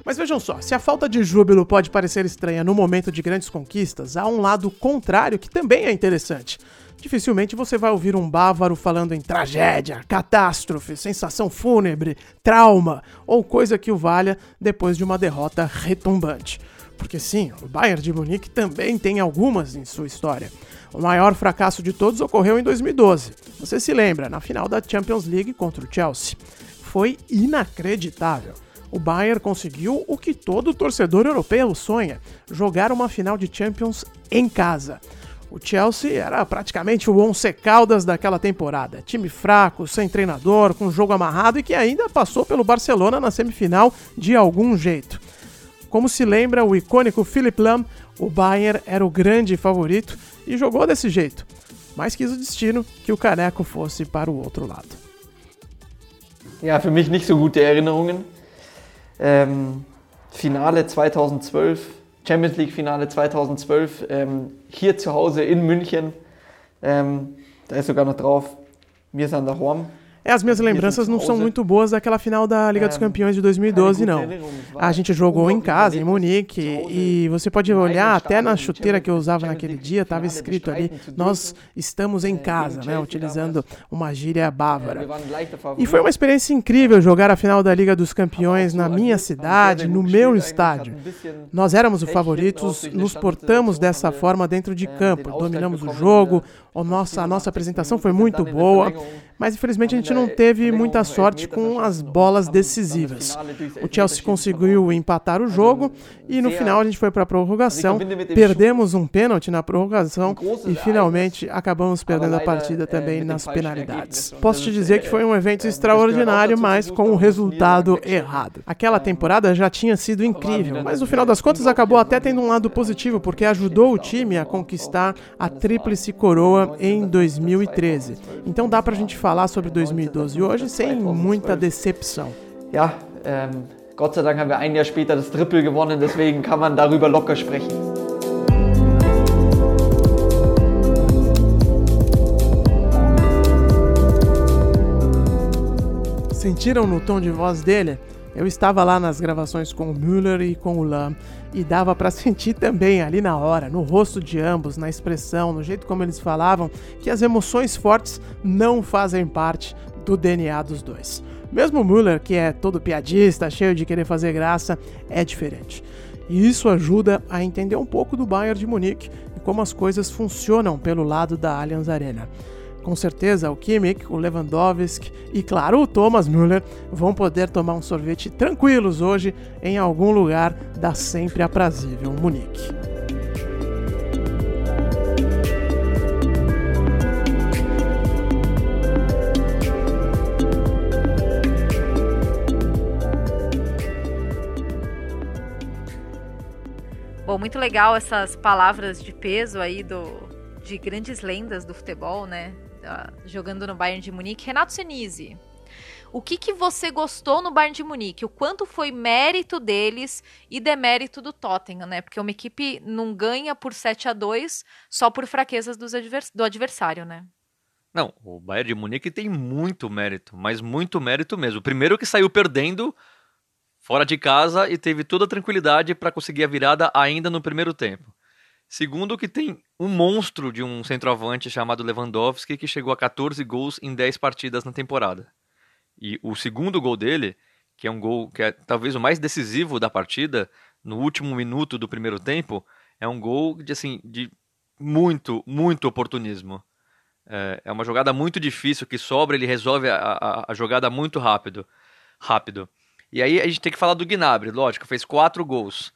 Mas vejam só, se a falta de júbilo pode parecer estranha no momento de grandes conquistas, há um lado contrário que também é interessante. Dificilmente você vai ouvir um bávaro falando em tragédia, catástrofe, sensação fúnebre, trauma ou coisa que o valha depois de uma derrota retumbante. Porque sim, o Bayern de Munique também tem algumas em sua história. O maior fracasso de todos ocorreu em 2012. Você se lembra, na final da Champions League contra o Chelsea. Foi inacreditável. O Bayern conseguiu o que todo torcedor europeu sonha: jogar uma final de Champions em casa. O Chelsea era praticamente o Once Caldas daquela temporada. Time fraco, sem treinador, com jogo amarrado e que ainda passou pelo Barcelona na semifinal de algum jeito. Como se lembra o icônico Philipp Lahm, o Bayern era o grande favorito e jogou desse jeito. Mas quis o destino que o caneco fosse para o outro lado. Ja, für mich nicht so gute Erinnerungen. Ähm, Finale 2012, Champions League Finale 2012, ähm, hier zu Hause in München. Ähm, da ist sogar noch drauf, wir sind daheim. É, as minhas lembranças não são muito boas daquela final da Liga dos Campeões de 2012, não. A gente jogou em casa, em Munique, e você pode olhar até na chuteira que eu usava naquele dia, estava escrito ali: Nós estamos em casa, né? Utilizando uma gíria bávara. E foi uma experiência incrível jogar a final da Liga dos Campeões na minha cidade, no meu estádio. Nós éramos os favoritos, nos portamos dessa forma dentro de campo, dominamos o jogo, a nossa, a nossa apresentação foi muito boa, mas infelizmente a gente não teve muita sorte com as bolas decisivas. O Chelsea conseguiu empatar o jogo e no final a gente foi para a prorrogação, perdemos um pênalti na prorrogação e finalmente acabamos perdendo a partida também nas penalidades. Posso te dizer que foi um evento extraordinário, mas com o resultado errado. Aquela temporada já tinha sido incrível, mas no final das contas acabou até tendo um lado positivo, porque ajudou o time a conquistar a tríplice coroa em 2013. Então dá pra gente falar sobre 2012 hoje sem muita decepção. Ja, ähm, Gott sei Dank haben wir ein Jahr später das Triple gewonnen, deswegen kann man darüber locker sprechen. Sentiram no tom de voz dele? Eu estava lá nas gravações com o Müller e com o Lam e dava para sentir também ali na hora, no rosto de ambos, na expressão, no jeito como eles falavam, que as emoções fortes não fazem parte do DNA dos dois. Mesmo o Müller, que é todo piadista, cheio de querer fazer graça, é diferente. E isso ajuda a entender um pouco do Bayern de Munique e como as coisas funcionam pelo lado da Allianz Arena com certeza o Kimmich, o Lewandowski e, claro, o Thomas Müller vão poder tomar um sorvete tranquilos hoje em algum lugar da sempre aprazível Munique. Bom, muito legal essas palavras de peso aí do, de grandes lendas do futebol, né? Jogando no Bayern de Munique. Renato Senise, o que, que você gostou no Bayern de Munique? O quanto foi mérito deles e demérito do Tottenham, né? Porque uma equipe não ganha por 7 a 2 só por fraquezas advers do adversário, né? Não, o Bayern de Munique tem muito mérito, mas muito mérito mesmo. Primeiro que saiu perdendo fora de casa e teve toda a tranquilidade para conseguir a virada ainda no primeiro tempo. Segundo que tem um monstro de um centroavante chamado Lewandowski que chegou a 14 gols em 10 partidas na temporada. E o segundo gol dele, que é um gol que é talvez o mais decisivo da partida, no último minuto do primeiro tempo, é um gol de assim de muito, muito oportunismo. É, é uma jogada muito difícil que sobra, ele resolve a, a, a, jogada muito rápido. rápido. E aí a gente tem que falar do Gnabry, lógico, fez quatro gols.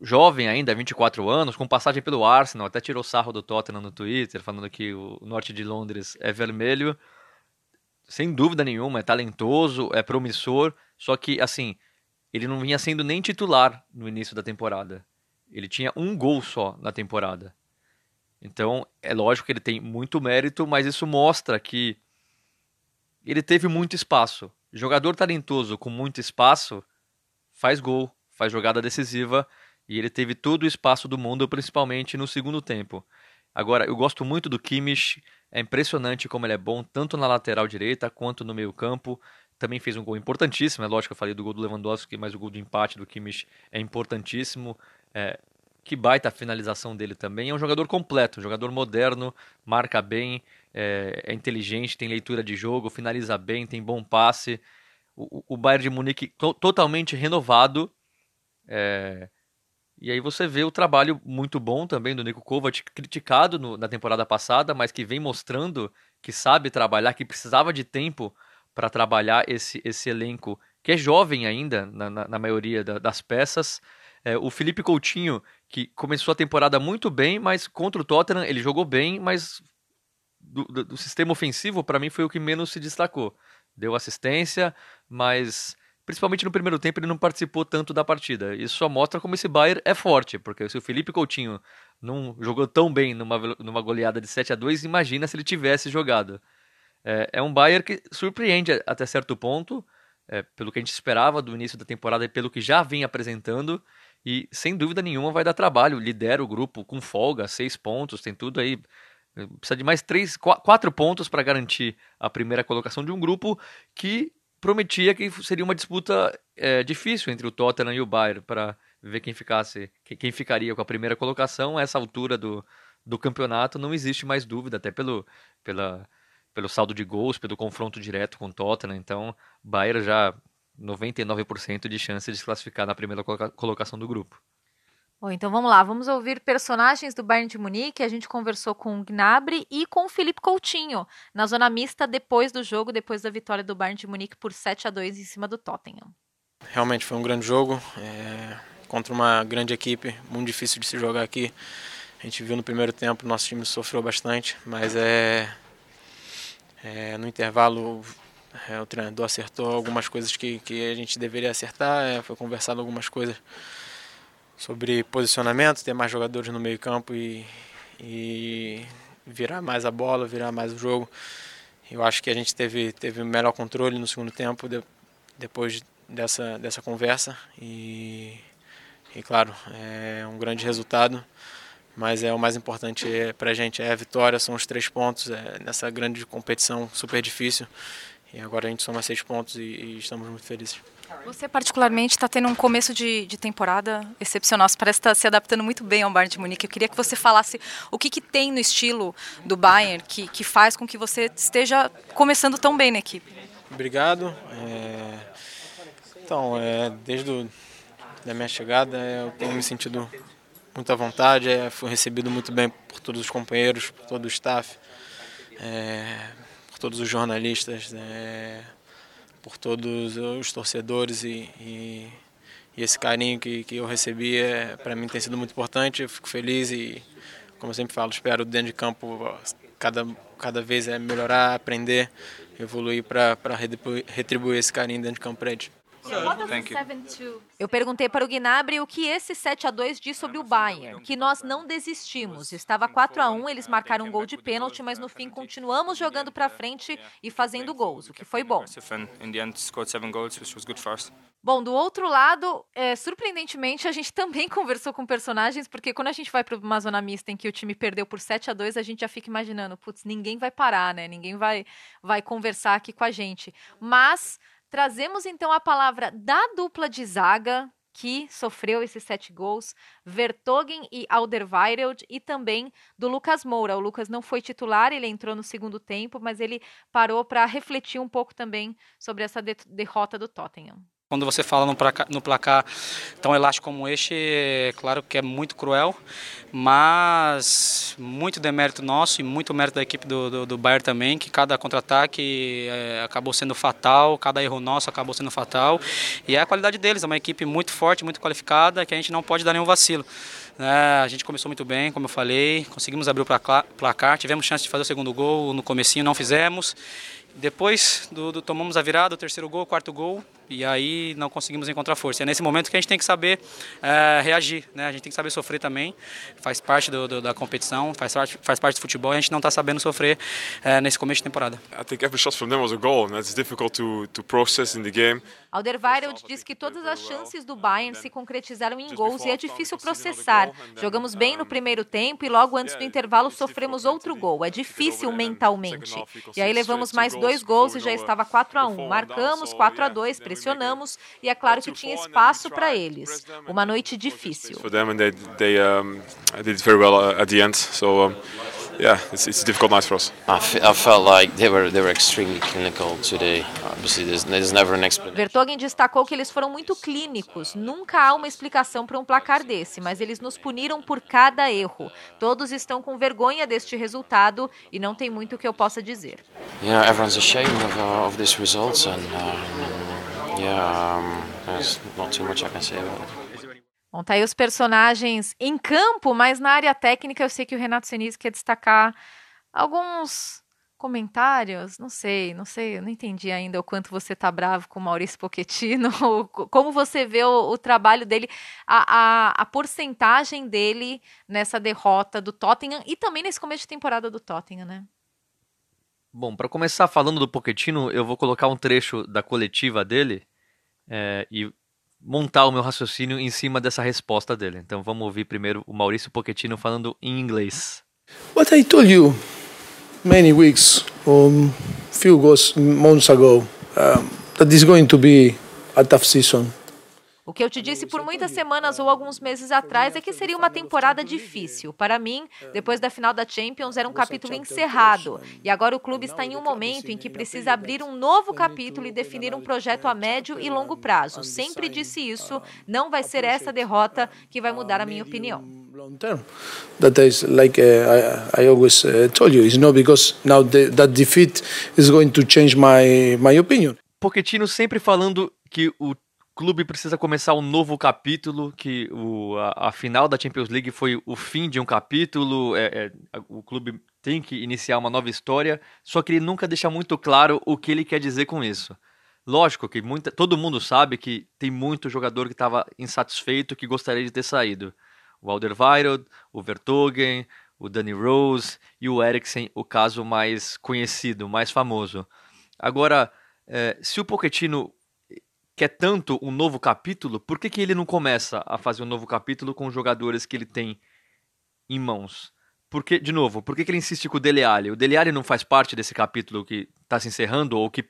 Jovem ainda, 24 anos, com passagem pelo Arsenal, até tirou sarro do Tottenham no Twitter, falando que o norte de Londres é vermelho. Sem dúvida nenhuma, é talentoso, é promissor, só que, assim, ele não vinha sendo nem titular no início da temporada. Ele tinha um gol só na temporada. Então, é lógico que ele tem muito mérito, mas isso mostra que ele teve muito espaço. Jogador talentoso com muito espaço faz gol, faz jogada decisiva e ele teve todo o espaço do mundo, principalmente no segundo tempo. Agora, eu gosto muito do Kimmich, é impressionante como ele é bom tanto na lateral direita quanto no meio-campo. Também fez um gol importantíssimo, é lógico que eu falei do gol do Lewandowski, mas o gol do empate do Kimmich é importantíssimo. É, que baita a finalização dele também. É um jogador completo, um jogador moderno, marca bem, é, é inteligente, tem leitura de jogo, finaliza bem, tem bom passe. O, o Bayern de Munique to, totalmente renovado. É, e aí você vê o trabalho muito bom também do Nico Kovac, criticado no, na temporada passada, mas que vem mostrando que sabe trabalhar, que precisava de tempo para trabalhar esse, esse elenco, que é jovem ainda, na, na, na maioria da, das peças. É, o Felipe Coutinho, que começou a temporada muito bem, mas contra o Tottenham ele jogou bem, mas do, do, do sistema ofensivo, para mim, foi o que menos se destacou. Deu assistência, mas principalmente no primeiro tempo ele não participou tanto da partida. Isso só mostra como esse Bayern é forte, porque se o Felipe Coutinho não jogou tão bem numa, numa goleada de 7 a 2 imagina se ele tivesse jogado. É, é um Bayern que surpreende até certo ponto, é, pelo que a gente esperava do início da temporada e pelo que já vem apresentando. E sem dúvida nenhuma vai dar trabalho. Lidera o grupo com folga, seis pontos, tem tudo aí. Precisa de mais três, quatro pontos para garantir a primeira colocação de um grupo que prometia que seria uma disputa é, difícil entre o Tottenham e o Bayern para ver quem ficasse, quem ficaria com a primeira colocação. A essa altura do, do campeonato não existe mais dúvida, até pelo, pela, pelo saldo de gols, pelo confronto direto com o Tottenham. Então, Bayern já 99% de chance de se classificar na primeira colocação do grupo. Bom, então vamos lá, vamos ouvir personagens do Bayern de Munique. A gente conversou com o Gnabry e com o Felipe Coutinho na zona mista depois do jogo, depois da vitória do Bayern de Munique por 7 a 2 em cima do Tottenham. Realmente foi um grande jogo é, contra uma grande equipe, muito difícil de se jogar aqui. A gente viu no primeiro tempo, nosso time sofreu bastante, mas é, é no intervalo é, o treinador acertou algumas coisas que, que a gente deveria acertar, é, foi conversado algumas coisas sobre posicionamento, ter mais jogadores no meio campo e, e virar mais a bola, virar mais o jogo. Eu acho que a gente teve, teve melhor controle no segundo tempo de, depois dessa, dessa conversa e, e, claro, é um grande resultado, mas é o mais importante é, para a gente é a vitória, são os três pontos é, nessa grande competição super difícil e agora a gente soma seis pontos e, e estamos muito felizes. Você particularmente está tendo um começo de, de, temporada excepcional. Você parece estar tá se adaptando muito bem ao Bayern de Munique. Eu queria que você falasse o que, que tem no estilo do Bayern que, que faz com que você esteja começando tão bem na equipe. Obrigado. É... Então, é, desde o, da minha chegada, é, eu tenho me sentido muito à vontade. É, fui recebido muito bem por todos os companheiros, por todo o staff. É, por todos os jornalistas, né, por todos os torcedores e, e, e, esse carinho que, que eu recebi é, para mim tem sido muito importante. Eu fico feliz e, como eu sempre falo, espero dentro de campo cada, cada vez é melhorar, aprender, evoluir para retribuir esse carinho dentro de campo para eles. Eu perguntei para o Gnabry o que esse 7 a 2 diz sobre o Bayern, que nós não desistimos. Estava 4 a 1, eles marcaram um gol de pênalti, mas no fim continuamos jogando para frente e fazendo gols, o que foi bom. Bom, do outro lado, é, surpreendentemente, a gente também conversou com personagens, porque quando a gente vai para uma zona mista em que o time perdeu por 7 a 2 a gente já fica imaginando, putz, ninguém vai parar, né? Ninguém vai, vai conversar aqui com a gente. Mas trazemos então a palavra da dupla de zaga, que sofreu esses sete gols, Vertogen e Alderweireld, e também do Lucas Moura. O Lucas não foi titular, ele entrou no segundo tempo, mas ele parou para refletir um pouco também sobre essa de derrota do Tottenham. Quando você fala no placar, no placar, tão elástico como este, é claro que é muito cruel, mas muito demérito nosso e muito mérito da equipe do, do, do Bayern também, que cada contra-ataque é, acabou sendo fatal, cada erro nosso acabou sendo fatal, e é a qualidade deles, é uma equipe muito forte, muito qualificada, que a gente não pode dar nenhum vacilo. É, a gente começou muito bem, como eu falei, conseguimos abrir o placar, tivemos chance de fazer o segundo gol no comecinho, não fizemos. Depois do, do, tomamos a virada, o terceiro gol, o quarto gol, e aí não conseguimos encontrar força. É nesse momento que a gente tem que saber é, reagir, né? A gente tem que saber sofrer também, faz parte do, do, da competição, faz parte, faz parte do futebol, e a gente não está sabendo sofrer é, nesse começo de temporada. I think every shot from them was a goal, and it's difficult to, to process in the game. Alderweireld diz que todas as chances do Bayern se concretizaram em gols e é difícil processar. Jogamos bem no primeiro tempo e logo antes do intervalo sofremos outro gol. É difícil mentalmente. E aí levamos mais dois gols e já estava 4 a 1. Marcamos 4 a 2, pressionamos e é claro que tinha espaço para eles. Uma noite difícil. yeah, it's, it's a difficult night for us. I, I felt like they were they were extremely clinical today. Obviously, there's, there's never an explanation. Vertogen destacou que eles foram muito clínicos. Nunca há uma explicação para um placar desse, mas eles nos puniram por cada erro. Todos estão com vergonha deste resultado e não tem muito que eu possa dizer. Yeah, everyone's ashamed of, uh, of this results and um, Bom, tá aí os personagens em campo, mas na área técnica eu sei que o Renato Senise quer destacar alguns comentários, não sei, não sei, eu não entendi ainda o quanto você tá bravo com o Maurício Pochettino, como você vê o, o trabalho dele, a, a, a, porcentagem dele nessa derrota do Tottenham e também nesse começo de temporada do Tottenham, né? Bom, para começar falando do Pochettino, eu vou colocar um trecho da coletiva dele é, e montar o meu raciocínio em cima dessa resposta dele. Então vamos ouvir primeiro o Maurício Pochettino falando em inglês. What I told you many weeks or few months ago um, that is going to be a tough season. O que eu te disse por muitas semanas ou alguns meses atrás é que seria uma temporada difícil. Para mim, depois da final da Champions, era um capítulo encerrado. E agora o clube está em um momento em que precisa abrir um novo capítulo e definir um projeto a médio e longo prazo. Sempre disse isso. Não vai ser essa derrota que vai mudar a minha opinião. long term. That is like uh, I, I always uh, told you. It's not because now the, that defeat is going to change my my opinion. Pochettino sempre falando que o clube precisa começar um novo capítulo, que o, a, a, final da Champions League foi o fim de um capítulo, é, é, o clube tem que iniciar uma nova história, só que ele nunca deixa muito claro o que ele quer dizer com isso. Lógico que muita, todo mundo sabe que tem muito jogador que estava insatisfeito, que gostaria de ter saído. O Alderweireld, o Vertogen, o Danny Rose e o Eriksen, o caso mais conhecido, mais famoso. Agora, é, se o Pochettino quer tanto um novo capítulo, por que, que ele não começa a fazer um novo capítulo com os jogadores que ele tem em mãos? Porque, de novo, por que, que ele insiste com o Dele Alli? O Dele Alli não faz parte desse capítulo que está se encerrando ou que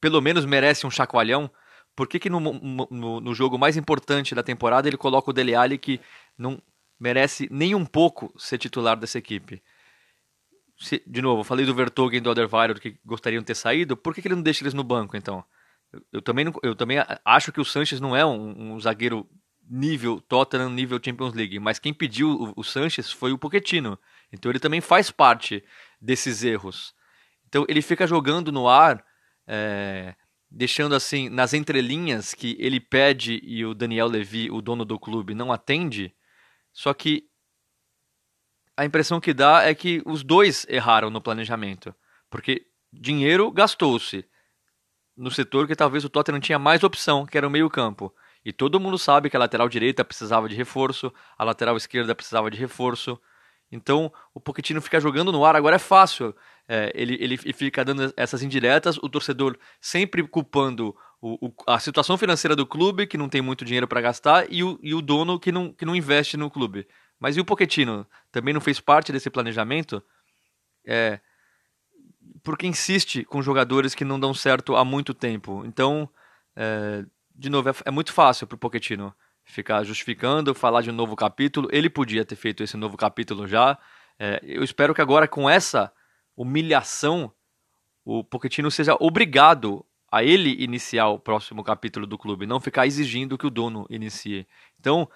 pelo menos merece um chacoalhão? Por que, que no, no, no, jogo mais importante da temporada ele coloca o Dele Alli que não merece nem um pouco ser titular dessa equipe? Se, de novo, falei do Vertogen e do Alderweireld que gostariam de ter saído, por que, que ele não deixa eles no banco então? Eu, também, não, eu também acho que o Sanches não é um, um, zagueiro nível Tottenham, nível Champions League, mas quem pediu o, o Sanches foi o Pochettino. Então ele também faz parte desses erros. Então ele fica jogando no ar, é, deixando assim nas entrelinhas que ele pede e o Daniel Levy, o dono do clube, não atende. Só que a impressão que dá é que os dois erraram no planejamento, porque dinheiro gastou-se no setor que talvez o Tottenham tinha mais opção, que era o meio-campo. E todo mundo sabe que a lateral direita precisava de reforço, a lateral esquerda precisava de reforço. Então o Pochettino fica jogando no ar, agora é fácil. É, ele, ele fica dando essas indiretas, o torcedor sempre culpando o, o, a situação financeira do clube, que não tem muito dinheiro para gastar, e o, e o dono que não, que não investe no clube. Mas e o Pochettino? Também não fez parte desse planejamento? É, porque insiste com jogadores que não dão certo há muito tempo. Então, é, de novo, é, é muito fácil para o Pochettino ficar justificando, falar de um novo capítulo. Ele podia ter feito esse novo capítulo já. É, eu espero que agora, com essa humilhação, o Pochettino seja obrigado a ele iniciar o próximo capítulo do clube, não ficar exigindo que o dono inicie. Então,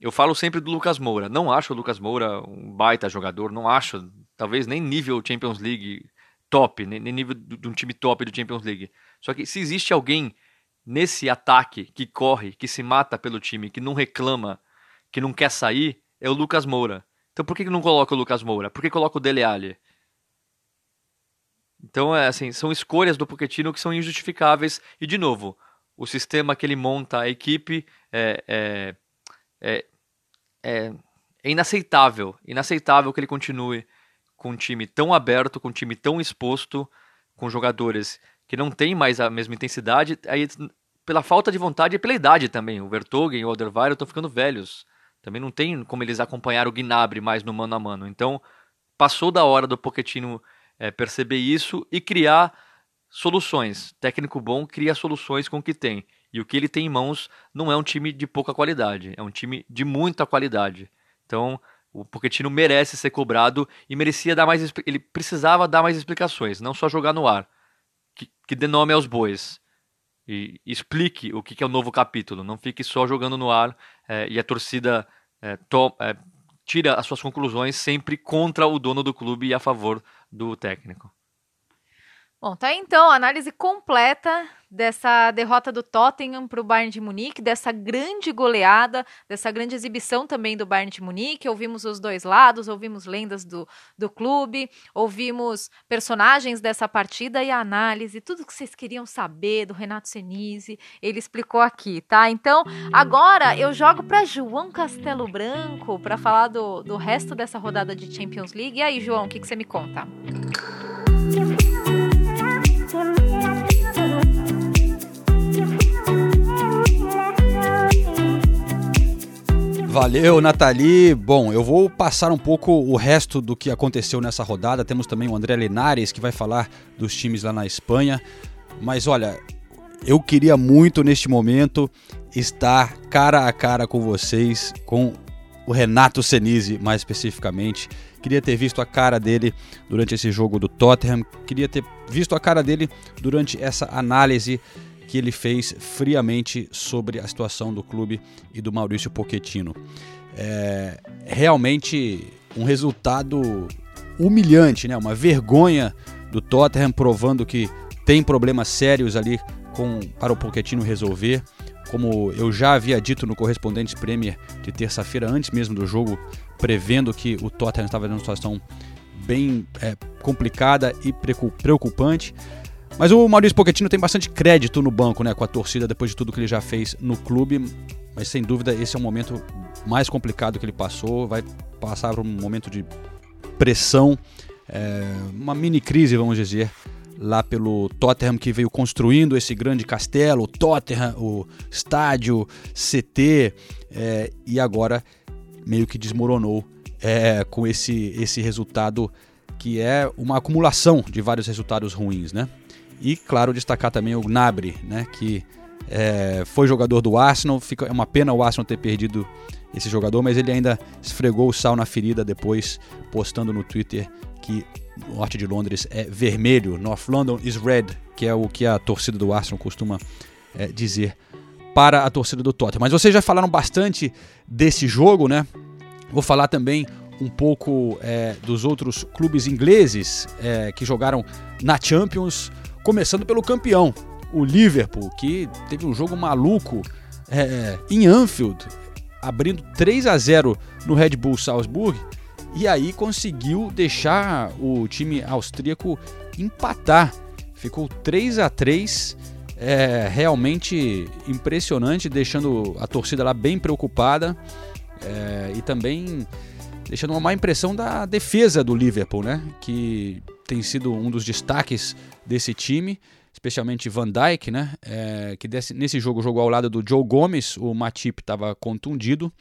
eu falo sempre do Lucas Moura. Não acho o Lucas Moura um baita jogador, não acho, talvez nem nível Champions League top, nem nível de um time top do Champions League. Só que se existe alguém nesse ataque que corre, que se mata pelo time, que não reclama, que não quer sair, é o Lucas Moura. Então por que não coloca o Lucas Moura? Por que coloca o Dele Alli? Então, é assim, são escolhas do Pochettino que são injustificáveis. E, de novo, o sistema que ele monta, a equipe, é, é, é, é inaceitável. Inaceitável que ele continue com um time tão aberto, com um time tão exposto, com jogadores que não têm mais a mesma intensidade, aí pela falta de vontade e pela idade também. O Vertogen e o Alderweireld estão ficando velhos. Também não tem como eles acompanhar o Gnabry mais no mano a mano. Então, passou da hora do Pochettino é, perceber isso e criar soluções. Técnico bom cria soluções com o que tem. E o que ele tem em mãos não é um time de pouca qualidade, é um time de muita qualidade. Então, o Pochettino merece ser cobrado e merecia dar mais ele precisava dar mais explicações, não só jogar no ar. Que, que dê nome aos bois. E, explique o que, que, é o novo capítulo. Não fique só jogando no ar é, e a torcida é, to, é, tira as suas conclusões sempre contra o dono do clube e a favor do técnico. Bom, tá aí então a análise completa dessa derrota do Tottenham para o Bayern de Munique, dessa grande goleada, dessa grande exibição também do Bayern de Munique. Ouvimos os dois lados, ouvimos lendas do, do clube, ouvimos personagens dessa partida e a análise, tudo que vocês queriam saber do Renato Senise, ele explicou aqui, tá? Então, agora eu jogo para João Castelo Branco para falar do, do resto dessa rodada de Champions League. E aí, João, o que, que você me conta? Valeu, Nathalie. Bom, eu vou passar um pouco o resto do que aconteceu nessa rodada. Temos também o André Lenares, que vai falar dos times lá na Espanha. Mas olha, eu queria muito neste momento estar cara a cara com vocês, com o Renato Senise mais especificamente. Queria ter visto a cara dele durante esse jogo do Tottenham, queria ter visto a cara dele durante essa análise que ele fez friamente sobre a situação do clube e do Maurício Pochettino. É realmente um resultado humilhante, né? uma vergonha do Tottenham provando que tem problemas sérios ali com, para o Pochettino resolver. Como eu já havia dito no Correspondentes Premier de terça-feira, antes mesmo do jogo, prevendo que o Tottenham estava numa situação bem é, complicada e preocupante. Mas o Maurício Pochettino tem bastante crédito no banco, né, com a torcida depois de tudo que ele já fez no clube. Mas sem dúvida esse é o momento mais complicado que ele passou. Vai passar por um momento de pressão, é, uma mini crise, vamos dizer, lá pelo Tottenham que veio construindo esse grande castelo, o Tottenham, o estádio, CT, é, e agora meio que desmoronou é, com esse, esse resultado que é uma acumulação de vários resultados ruins, né? E, claro, destacar também o Gnabry, né, que é, foi jogador do Arsenal. Fica, é uma pena o Arsenal ter perdido esse jogador, mas ele ainda esfregou o sal na ferida depois, postando no Twitter que o norte de Londres é vermelho, North London is red, que é o que a torcida do Arsenal costuma é, dizer para a torcida do Tottenham. Mas vocês já falaram bastante desse jogo, né? Vou falar também um pouco é, dos outros clubes ingleses é, que jogaram na Champions. Começando pelo campeão, o Liverpool, que teve um jogo maluco é, em Anfield, abrindo 3 a 0 no Red Bull Salzburg, e aí conseguiu deixar o time austríaco empatar ficou 3 a 3 é, realmente impressionante, deixando a torcida lá bem preocupada é, e também deixando uma má impressão da defesa do Liverpool, né? Que tem sido um dos destaques desse time, especialmente Van Dijk, né? É, que desse, nesse jogo jogou ao lado do Joe Gomes, o Matip estava contundido.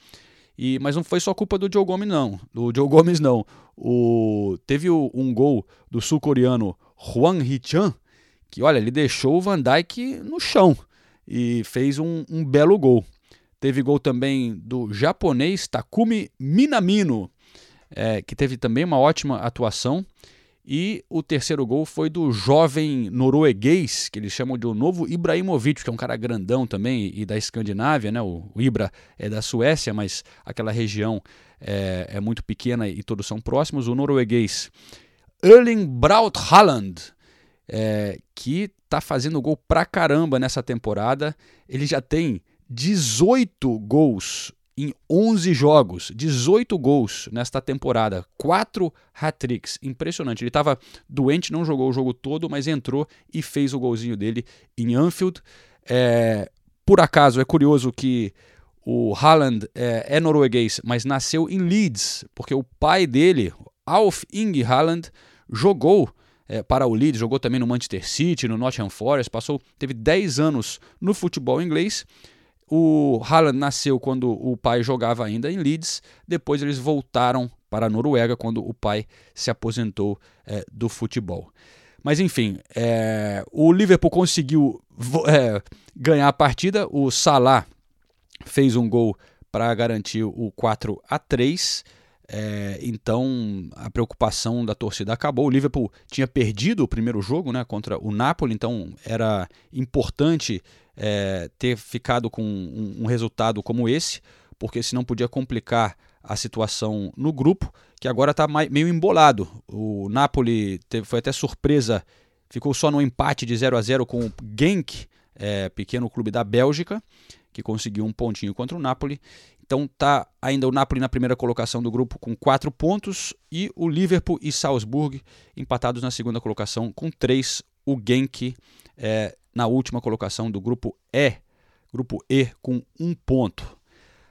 E, mas não foi só culpa do Joe Gomes, não. Do Joe Gomes, não. O, teve o, um gol do sul-coreano Hwang Hee-chan, que, olha, ele deixou o Van Dijk no chão e fez um, um belo gol. Teve gol também do japonês Takumi Minamino, é, que teve também uma ótima atuação. E o terceiro gol foi do jovem norueguês, que eles chamam de o novo Ibrahimovic, que é um cara grandão também e da Escandinávia, né? O, Ibra é da Suécia, mas aquela região é, é muito pequena e todos são próximos. O norueguês Erling Braut Haaland, é, que tá fazendo gol pra caramba nessa temporada. Ele já tem 18 gols em 11 jogos, 18 gols nesta temporada, 4 hat-tricks, impressionante. Ele estava doente, não jogou o jogo todo, mas entrou e fez o golzinho dele em Anfield. É, por acaso, é curioso que o Haaland é, é, norueguês, mas nasceu em Leeds, porque o pai dele, Alf Inge Haaland, jogou é, para o Leeds, jogou também no Manchester City, no Nottingham Forest, passou, teve 10 anos no futebol inglês o Haaland nasceu quando o pai jogava ainda em Leeds, depois eles voltaram para a Noruega quando o pai se aposentou é, do futebol. Mas enfim, é, o Liverpool conseguiu é, ganhar a partida, o Salah fez um gol para garantir o 4 a 3 é, então a preocupação da torcida acabou. O Liverpool tinha perdido o primeiro jogo né, contra o Napoli, então era importante é, ter ficado com um, um, resultado como esse, porque senão podia complicar a situação no grupo, que agora está meio embolado. O Napoli teve, foi até surpresa, ficou só no empate de 0 a 0 com o Genk, é, pequeno clube da Bélgica, que conseguiu um pontinho contra o Napoli. Então tá ainda o Napoli na primeira colocação do grupo com quatro pontos e o Liverpool e Salzburg empatados na segunda colocação com três. O Genk é, na última colocação do grupo E, grupo E com um ponto.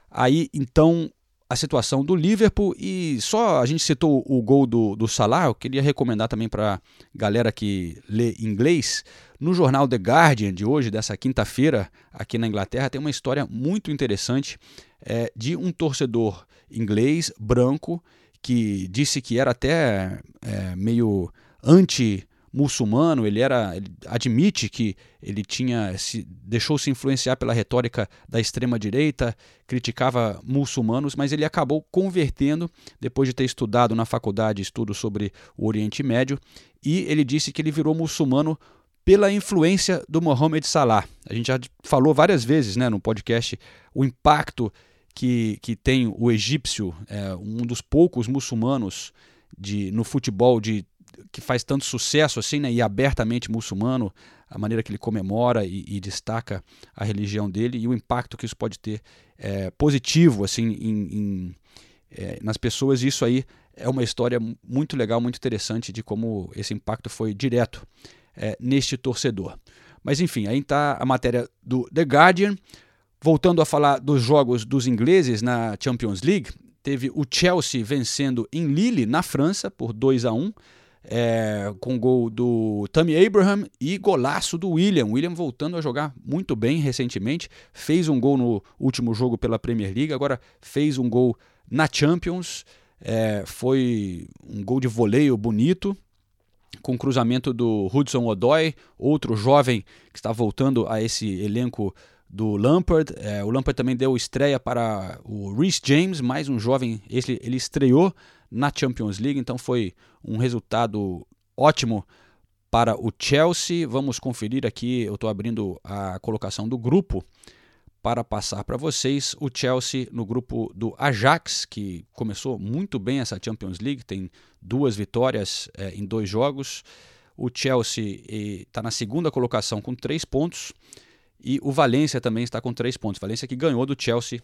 Aí então a situação do Liverpool e só a gente citou o gol do, do Salah, eu queria recomendar também para galera que lê inglês. No jornal The Guardian de hoje, dessa quinta-feira, aqui na Inglaterra, tem uma história muito interessante é, de um torcedor inglês branco que disse que era até é, meio anti muçulmano, ele era ele admite que ele tinha se deixou se influenciar pela retórica da extrema direita, criticava muçulmanos, mas ele acabou convertendo depois de ter estudado na faculdade estudos sobre o Oriente Médio e ele disse que ele virou muçulmano pela influência do Mohamed Salah. A gente já falou várias vezes, né, no podcast o impacto que, que tem o egípcio, é, um dos poucos muçulmanos de, no futebol de que faz tanto sucesso assim, né, e abertamente muçulmano, a maneira que ele comemora e, e destaca a religião dele e o impacto que isso pode ter é, positivo assim em, em, é, nas pessoas. Isso aí é uma história muito legal, muito interessante de como esse impacto foi direto é, neste torcedor. Mas enfim, aí está a matéria do The Guardian. Voltando a falar dos jogos dos ingleses na Champions League, teve o Chelsea vencendo em Lille, na França, por 2 a 1 é, com gol do Tammy Abraham e golaço do William. William voltando a jogar muito bem recentemente, fez um gol no último jogo pela Premier League, agora fez um gol na Champions. É, foi um gol de voleio bonito, com cruzamento do Hudson Odoi, outro jovem que está voltando a esse elenco do Lampard. É, o Lampard também deu estreia para o Rhys James, mais um jovem. Ele, ele estreou na Champions League, então foi um resultado ótimo para o Chelsea. Vamos conferir aqui, eu estou abrindo a colocação do grupo para passar para vocês. O Chelsea no grupo do Ajax, que começou muito bem essa Champions League, tem duas vitórias é, em dois jogos. O Chelsea está na segunda colocação com três pontos. E o Valência também está com três pontos. Valência que ganhou do Chelsea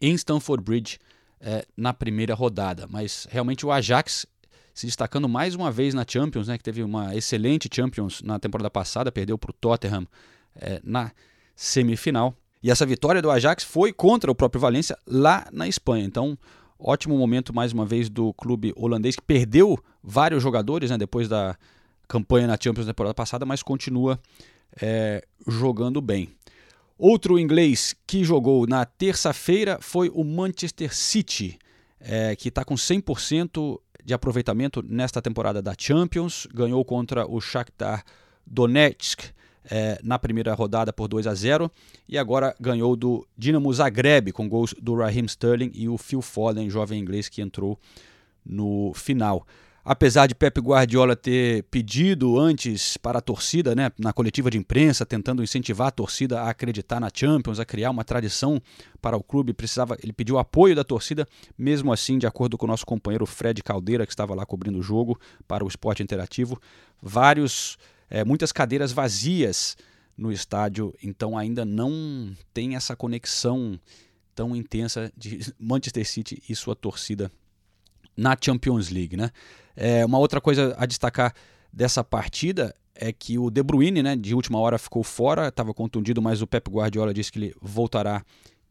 em Stamford Bridge é, na primeira rodada. Mas realmente o Ajax se destacando mais uma vez na Champions, né, que teve uma excelente Champions na temporada passada, perdeu para o Tottenham é, na semifinal. E essa vitória do Ajax foi contra o próprio Valência lá na Espanha. Então, ótimo momento mais uma vez do clube holandês que perdeu vários jogadores né, depois da campanha na Champions na temporada passada, mas continua é, jogando bem. Outro inglês que jogou na terça-feira foi o Manchester City, é, que está com 100% de aproveitamento nesta temporada da Champions. Ganhou contra o Shakhtar Donetsk é, na primeira rodada por 2 a 0 e agora ganhou do Dinamo Zagreb com gols do Raheem Sterling e o Phil Foden, jovem inglês que entrou no final apesar de Pep Guardiola ter pedido antes para a torcida, né, na coletiva de imprensa, tentando incentivar a torcida a acreditar na Champions, a criar uma tradição para o clube, precisava, ele pediu apoio da torcida, mesmo assim, de acordo com o nosso companheiro Fred Caldeira, que estava lá cobrindo o jogo para o esporte interativo, vários, é, muitas cadeiras vazias no estádio, então ainda não tem essa conexão tão intensa de Manchester City e sua torcida na Champions League, né? É, uma outra coisa a destacar dessa partida é que o De Bruyne, né, de última hora ficou fora, estava contundido, mas o Pep Guardiola disse que ele voltará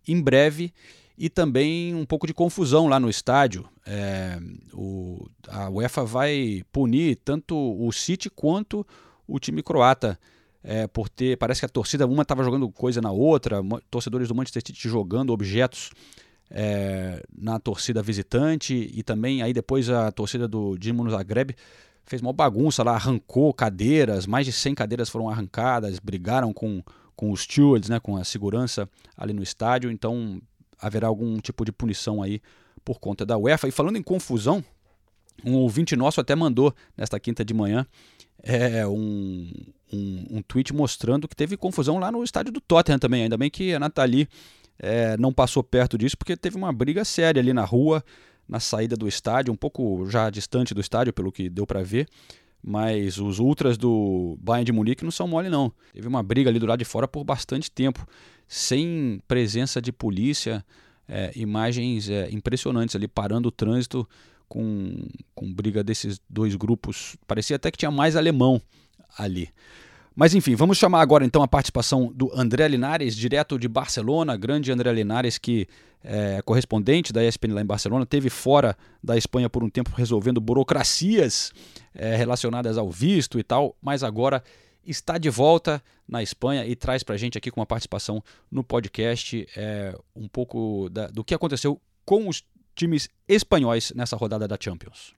em breve. E também um pouco de confusão lá no estádio. É, o, a UEFA vai punir tanto o City quanto o time croata é, por ter. Parece que a torcida uma estava jogando coisa na outra, torcedores do Manchester City jogando objetos é, na torcida visitante e também aí depois a torcida do Dinamo Zagreb fez uma bagunça lá, arrancou cadeiras, mais de 100 cadeiras foram arrancadas, brigaram com, com os stewards, né, com a segurança ali no estádio, então haverá algum tipo de punição aí por conta da UEFA. E falando em confusão, um ouvinte nosso até mandou nesta quinta de manhã é, um, um, um tweet mostrando que teve confusão lá no estádio do Tottenham também, ainda bem que a Nathalie é, não passou perto disso porque teve uma briga séria ali na rua, na saída do estádio, um pouco já distante do estádio, pelo que deu para ver. Mas os ultras do Bayern de Munique não são mole, não. Teve uma briga ali do lado de fora por bastante tempo, sem presença de polícia, é, imagens é, impressionantes ali, parando o trânsito com, com briga desses dois grupos. Parecia até que tinha mais alemão ali. Mas enfim, vamos chamar agora então a participação do André Linares, direto de Barcelona, grande André Linares, que é correspondente da ESPN lá em Barcelona, teve fora da Espanha por um tempo resolvendo burocracias é, relacionadas ao visto e tal, mas agora está de volta na Espanha e traz para a gente aqui com uma participação no podcast é, um pouco da, do que aconteceu com os times espanhóis nessa rodada da Champions.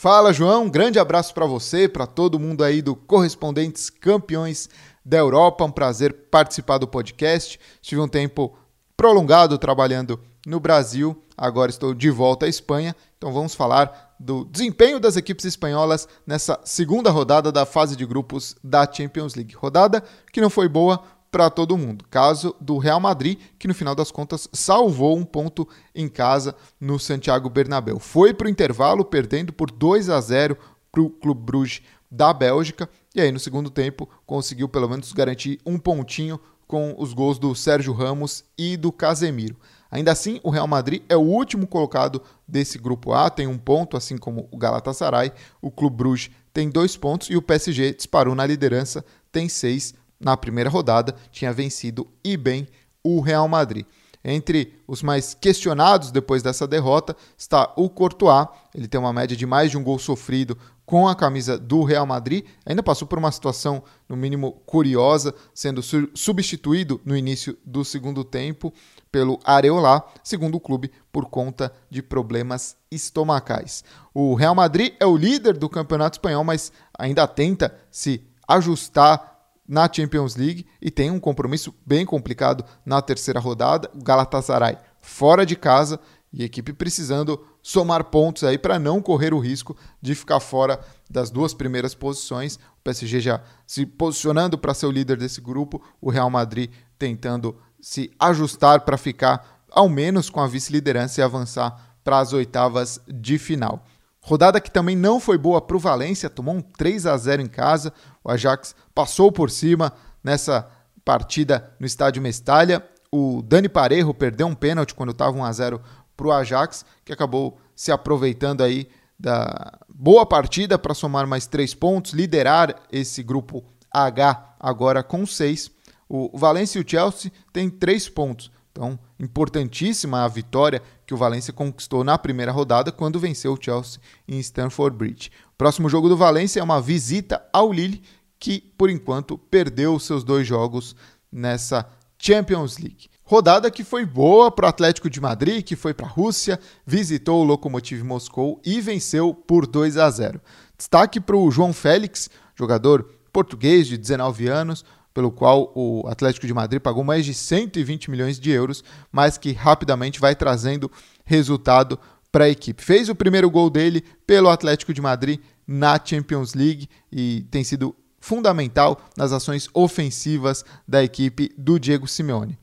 Fala, João. Um grande abraço para você, para todo mundo aí do Correspondentes Campeões da Europa. Um prazer participar do podcast. Tive um tempo prolongado trabalhando no Brasil, agora estou de volta à Espanha. Então vamos falar do desempenho das equipes espanholas nessa segunda rodada da fase de grupos da Champions League. Rodada que não foi boa para todo mundo. Caso do Real Madrid, que no final das contas salvou um ponto em casa no Santiago Bernabéu. Foi para o intervalo perdendo por 2 a 0 para o Clube Bruges da Bélgica e aí no segundo tempo conseguiu pelo menos garantir um pontinho com os gols do Sérgio Ramos e do Casemiro. Ainda assim, o Real Madrid é o último colocado desse grupo A, tem um ponto, assim como o Galatasaray. O Clube Bruges tem dois pontos e o PSG disparou na liderança, tem seis na primeira rodada, tinha vencido e bem o Real Madrid. Entre os mais questionados depois dessa derrota está o Courtois. Ele tem uma média de mais de um gol sofrido com a camisa do Real Madrid. Ainda passou por uma situação, no mínimo, curiosa, sendo substituído no início do segundo tempo pelo Areola, segundo o clube, por conta de problemas estomacais. O Real Madrid é o líder do campeonato espanhol, mas ainda tenta se ajustar na Champions League e tem um compromisso bem complicado na terceira rodada. O Galatasaray fora de casa e a equipe precisando somar pontos aí para não correr o risco de ficar fora das duas primeiras posições. O PSG já se posicionando para ser o líder desse grupo, o Real Madrid tentando se ajustar para ficar ao menos com a vice-liderança e avançar para as oitavas de final. Rodada que também não foi boa para o Valência, tomou um 3 a 0 em casa. O Ajax passou por cima nessa partida no estádio Mestalha. O Dani Parejo perdeu um pênalti quando estava 1 a 0 para o Ajax, que acabou se aproveitando aí da boa partida para somar mais três pontos, liderar esse grupo H agora com seis. O Valencia e o Chelsea têm três pontos. Então, importantíssima a vitória que o Valencia conquistou na primeira rodada quando venceu o Chelsea em Stamford Bridge. O próximo jogo do Valencia é uma visita ao Lille, que por enquanto perdeu seus dois jogos nessa Champions League. Rodada que foi boa para o Atlético de Madrid, que foi para a Rússia, visitou o Lokomotiv Moscou e venceu por 2 a 0. Destaque para o João Félix, jogador português de 19 anos, pelo qual o Atlético de Madrid pagou mais de 120 milhões de euros, mas que rapidamente vai trazendo resultado para a equipe. Fez o primeiro gol dele pelo Atlético de Madrid na Champions League e tem sido fundamental nas ações ofensivas da equipe do Diego Simeone.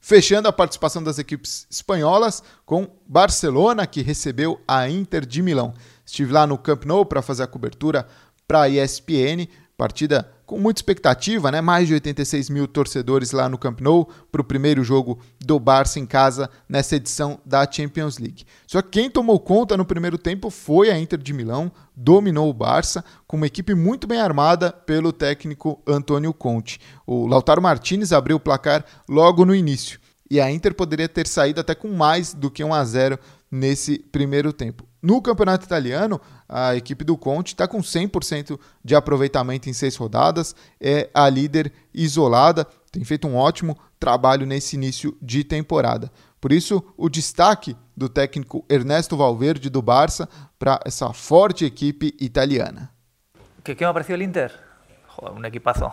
Fechando a participação das equipes espanholas com Barcelona, que recebeu a Inter de Milão. Estive lá no Camp Nou para fazer a cobertura para a ESPN, partida com muita expectativa, né? Mais de 86 mil torcedores lá no Camp Nou para o primeiro jogo do Barça em casa nessa edição da Champions League. Só que quem tomou conta no primeiro tempo foi a Inter de Milão, dominou o Barça com uma equipe muito bem armada pelo técnico Antônio Conte. O Lautaro Martinez abriu o placar logo no início e a Inter poderia ter saído até com mais do que 1 a 0 nesse primeiro tempo. No campeonato italiano, a equipe do Conte está com 100% de aproveitamento em seis rodadas, é a líder isolada, tem feito um ótimo trabalho nesse início de temporada. Por isso, o destaque do técnico Ernesto Valverde do Barça para essa forte equipe italiana. ¿Qué, qué me ha parecido el Inter? Joder, un equipazo.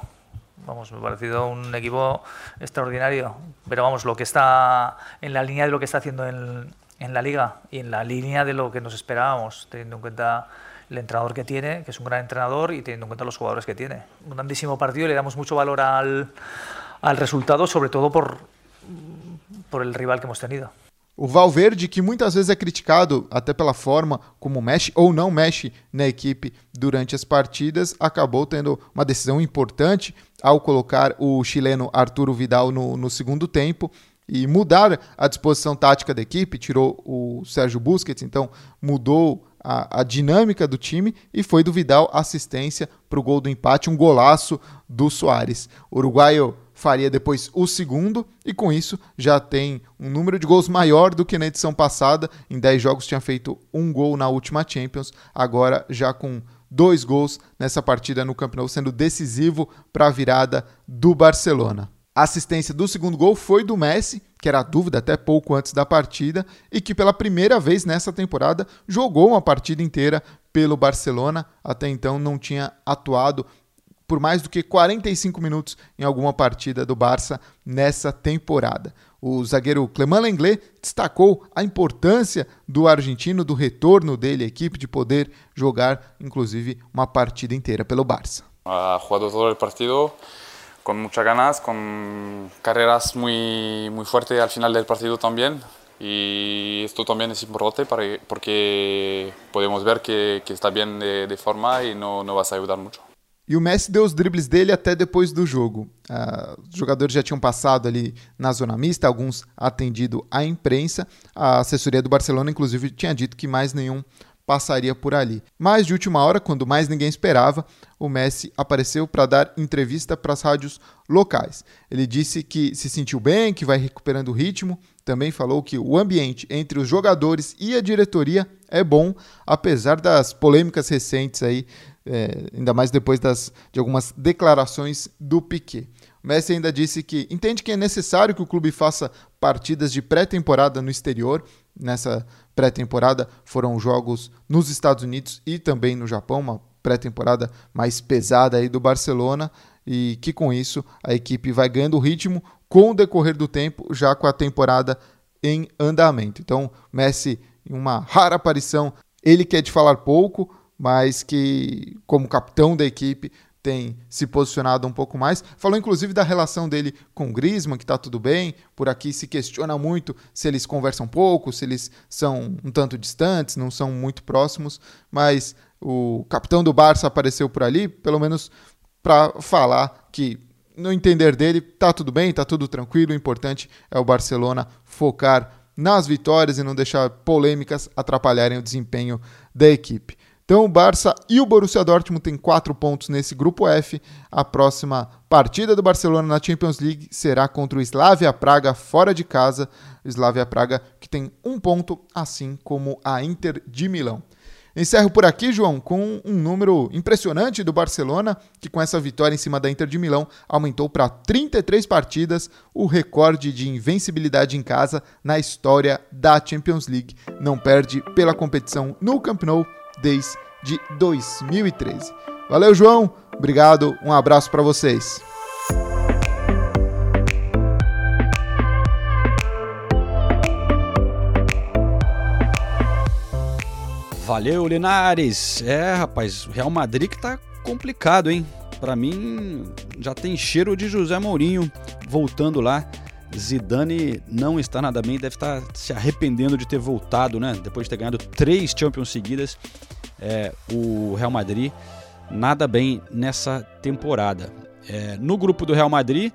Vamos, me ha parecido equipo extraordinario. Pero vamos, lo que está en la línea de lo que está haciendo en, en la liga y en la línea de lo que nos esperábamos, teniendo en cuenta el entrenador que tiene, que es un gran entrenador, y teniendo en cuenta los jugadores que tiene. Un grandísimo partido y le damos mucho valor al, al resultado, sobre todo por, por el rival que hemos tenido. O Valverde, que muitas vezes é criticado até pela forma como mexe ou não mexe na equipe durante as partidas, acabou tendo uma decisão importante ao colocar o chileno Arturo Vidal no, no segundo tempo e mudar a disposição tática da equipe, tirou o Sérgio Busquets, então mudou a, a dinâmica do time e foi do Vidal assistência para o gol do empate, um golaço do Soares. O uruguaio faria depois o segundo e com isso já tem um número de gols maior do que na edição passada. Em 10 jogos tinha feito um gol na última Champions, agora já com dois gols nessa partida no Camp Nou, sendo decisivo para a virada do Barcelona. A assistência do segundo gol foi do Messi, que era dúvida até pouco antes da partida, e que pela primeira vez nessa temporada jogou uma partida inteira pelo Barcelona. Até então não tinha atuado por mais do que 45 minutos em alguma partida do Barça nessa temporada. O zagueiro Clement Lenglet destacou a importância do argentino, do retorno dele à equipe, de poder jogar, inclusive, uma partida inteira pelo Barça. Ha jugado todo el partido. Con muchas ganas, con carreras muy, muy fuertes al final del partido también. Y esto también es importante para, porque podemos ver que, que está bien de, de forma e não, não vai ajudar muito. E o Messi deu os dribles dele até depois do jogo. Uh, os jogadores já tinham passado ali na zona mista, alguns atendido à imprensa. A assessoria do Barcelona, inclusive, tinha dito que mais nenhum passaria por ali. Mas de última hora, quando mais ninguém esperava, o Messi apareceu para dar entrevista para as rádios locais. Ele disse que se sentiu bem, que vai recuperando o ritmo. Também falou que o ambiente entre os jogadores e a diretoria é bom, apesar das polêmicas recentes aí, é, ainda mais depois das, de algumas declarações do Piquet. O Messi ainda disse que entende que é necessário que o clube faça partidas de pré-temporada no exterior. Nessa pré-temporada foram jogos nos Estados Unidos e também no Japão, uma pré-temporada mais pesada aí do Barcelona e que com isso a equipe vai ganhando ritmo com o decorrer do tempo, já com a temporada em andamento. Então, Messi, em uma rara aparição, ele quer de falar pouco, mas que como capitão da equipe tem se posicionado um pouco mais. Falou inclusive da relação dele com o Griezmann, que está tudo bem. Por aqui se questiona muito se eles conversam pouco, se eles são um tanto distantes, não são muito próximos, mas o capitão do Barça apareceu por ali, pelo menos para falar que no entender dele tá tudo bem, tá tudo tranquilo, o importante é o Barcelona focar nas vitórias e não deixar polêmicas atrapalharem o desempenho da equipe. Então o Barça e o Borussia Dortmund têm quatro pontos nesse grupo F. A próxima partida do Barcelona na Champions League será contra o Slavia Praga fora de casa. Slavia Praga que tem um ponto, assim como a Inter de Milão. Encerro por aqui, João, com um número impressionante do Barcelona, que com essa vitória em cima da Inter de Milão aumentou para 33 partidas, o recorde de invencibilidade em casa na história da Champions League. Não perde pela competição no Camp Nou desde 2013. Valeu, João. Obrigado. Um abraço para vocês. Valeu, Linares. É, rapaz, o Real Madrid que tá complicado, hein? Para mim, já tem cheiro de José Mourinho voltando lá. Zidane não está nada bem, deve estar se arrependendo de ter voltado, né? Depois de ter ganhado três Champions seguidas, é, o Real Madrid nada bem nessa temporada. É, no grupo do Real Madrid,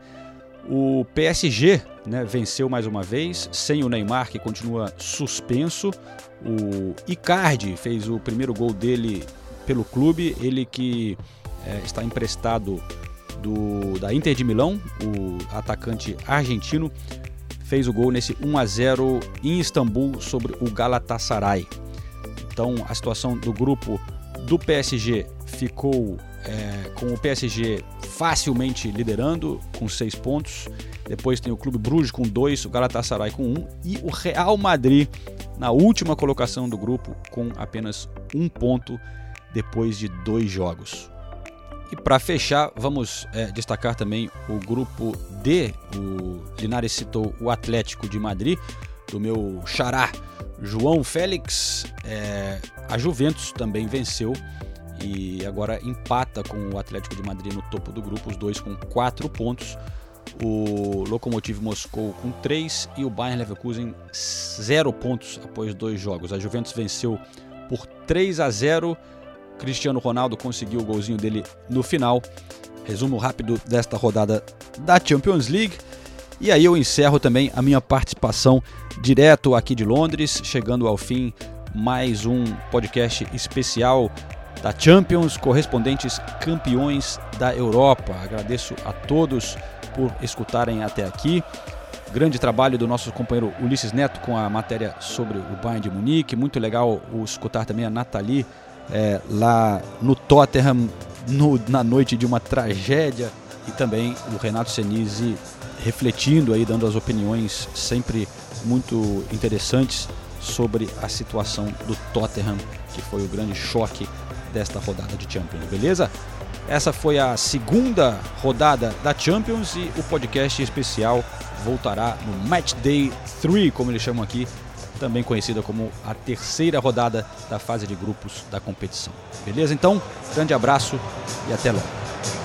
o PSG né, venceu mais uma vez, sem o Neymar, que continua suspenso. O Icardi fez o primeiro gol dele pelo clube, ele que é, está emprestado do, da Inter de Milão, o atacante argentino, fez o gol nesse 1 a 0 em Istambul sobre o Galatasaray. Então a situação do grupo do PSG ficou é, com o PSG facilmente liderando com seis pontos. Depois tem o Clube Bruges com dois, o Galatasaray com um e o Real Madrid na última colocação do grupo com apenas um ponto depois de dois jogos. E para fechar, vamos é, destacar também o grupo D. O Linares citou o Atlético de Madrid, do meu xará João Félix. É, a Juventus também venceu e agora empata com o Atlético de Madrid no topo do grupo, os dois com quatro pontos. O Lokomotiv Moscou com três e o Bayern Leverkusen zero pontos após dois jogos. A Juventus venceu por 3 a 0. Cristiano Ronaldo conseguiu o golzinho dele no final. Resumo rápido desta rodada da Champions League. E aí eu encerro também a minha participação direto aqui de Londres, chegando ao fim mais um podcast especial da Champions, correspondentes campeões da Europa. Agradeço a todos por escutarem até aqui. Grande trabalho do nosso companheiro Ulisses Neto com a matéria sobre o Bayern de Munique. Muito legal escutar também a Nathalie é, lá no Tottenham no, na noite de uma tragédia e também o Renato Senise refletindo aí, dando as opiniões sempre muito interessantes sobre a situação do Tottenham, que foi o grande choque desta rodada de Champions, beleza? Essa foi a segunda rodada da Champions e o podcast especial voltará no Match Day 3, como eles chamam aqui, também conhecida como a terceira rodada da fase de grupos da competição. Beleza? Então, grande abraço e até logo.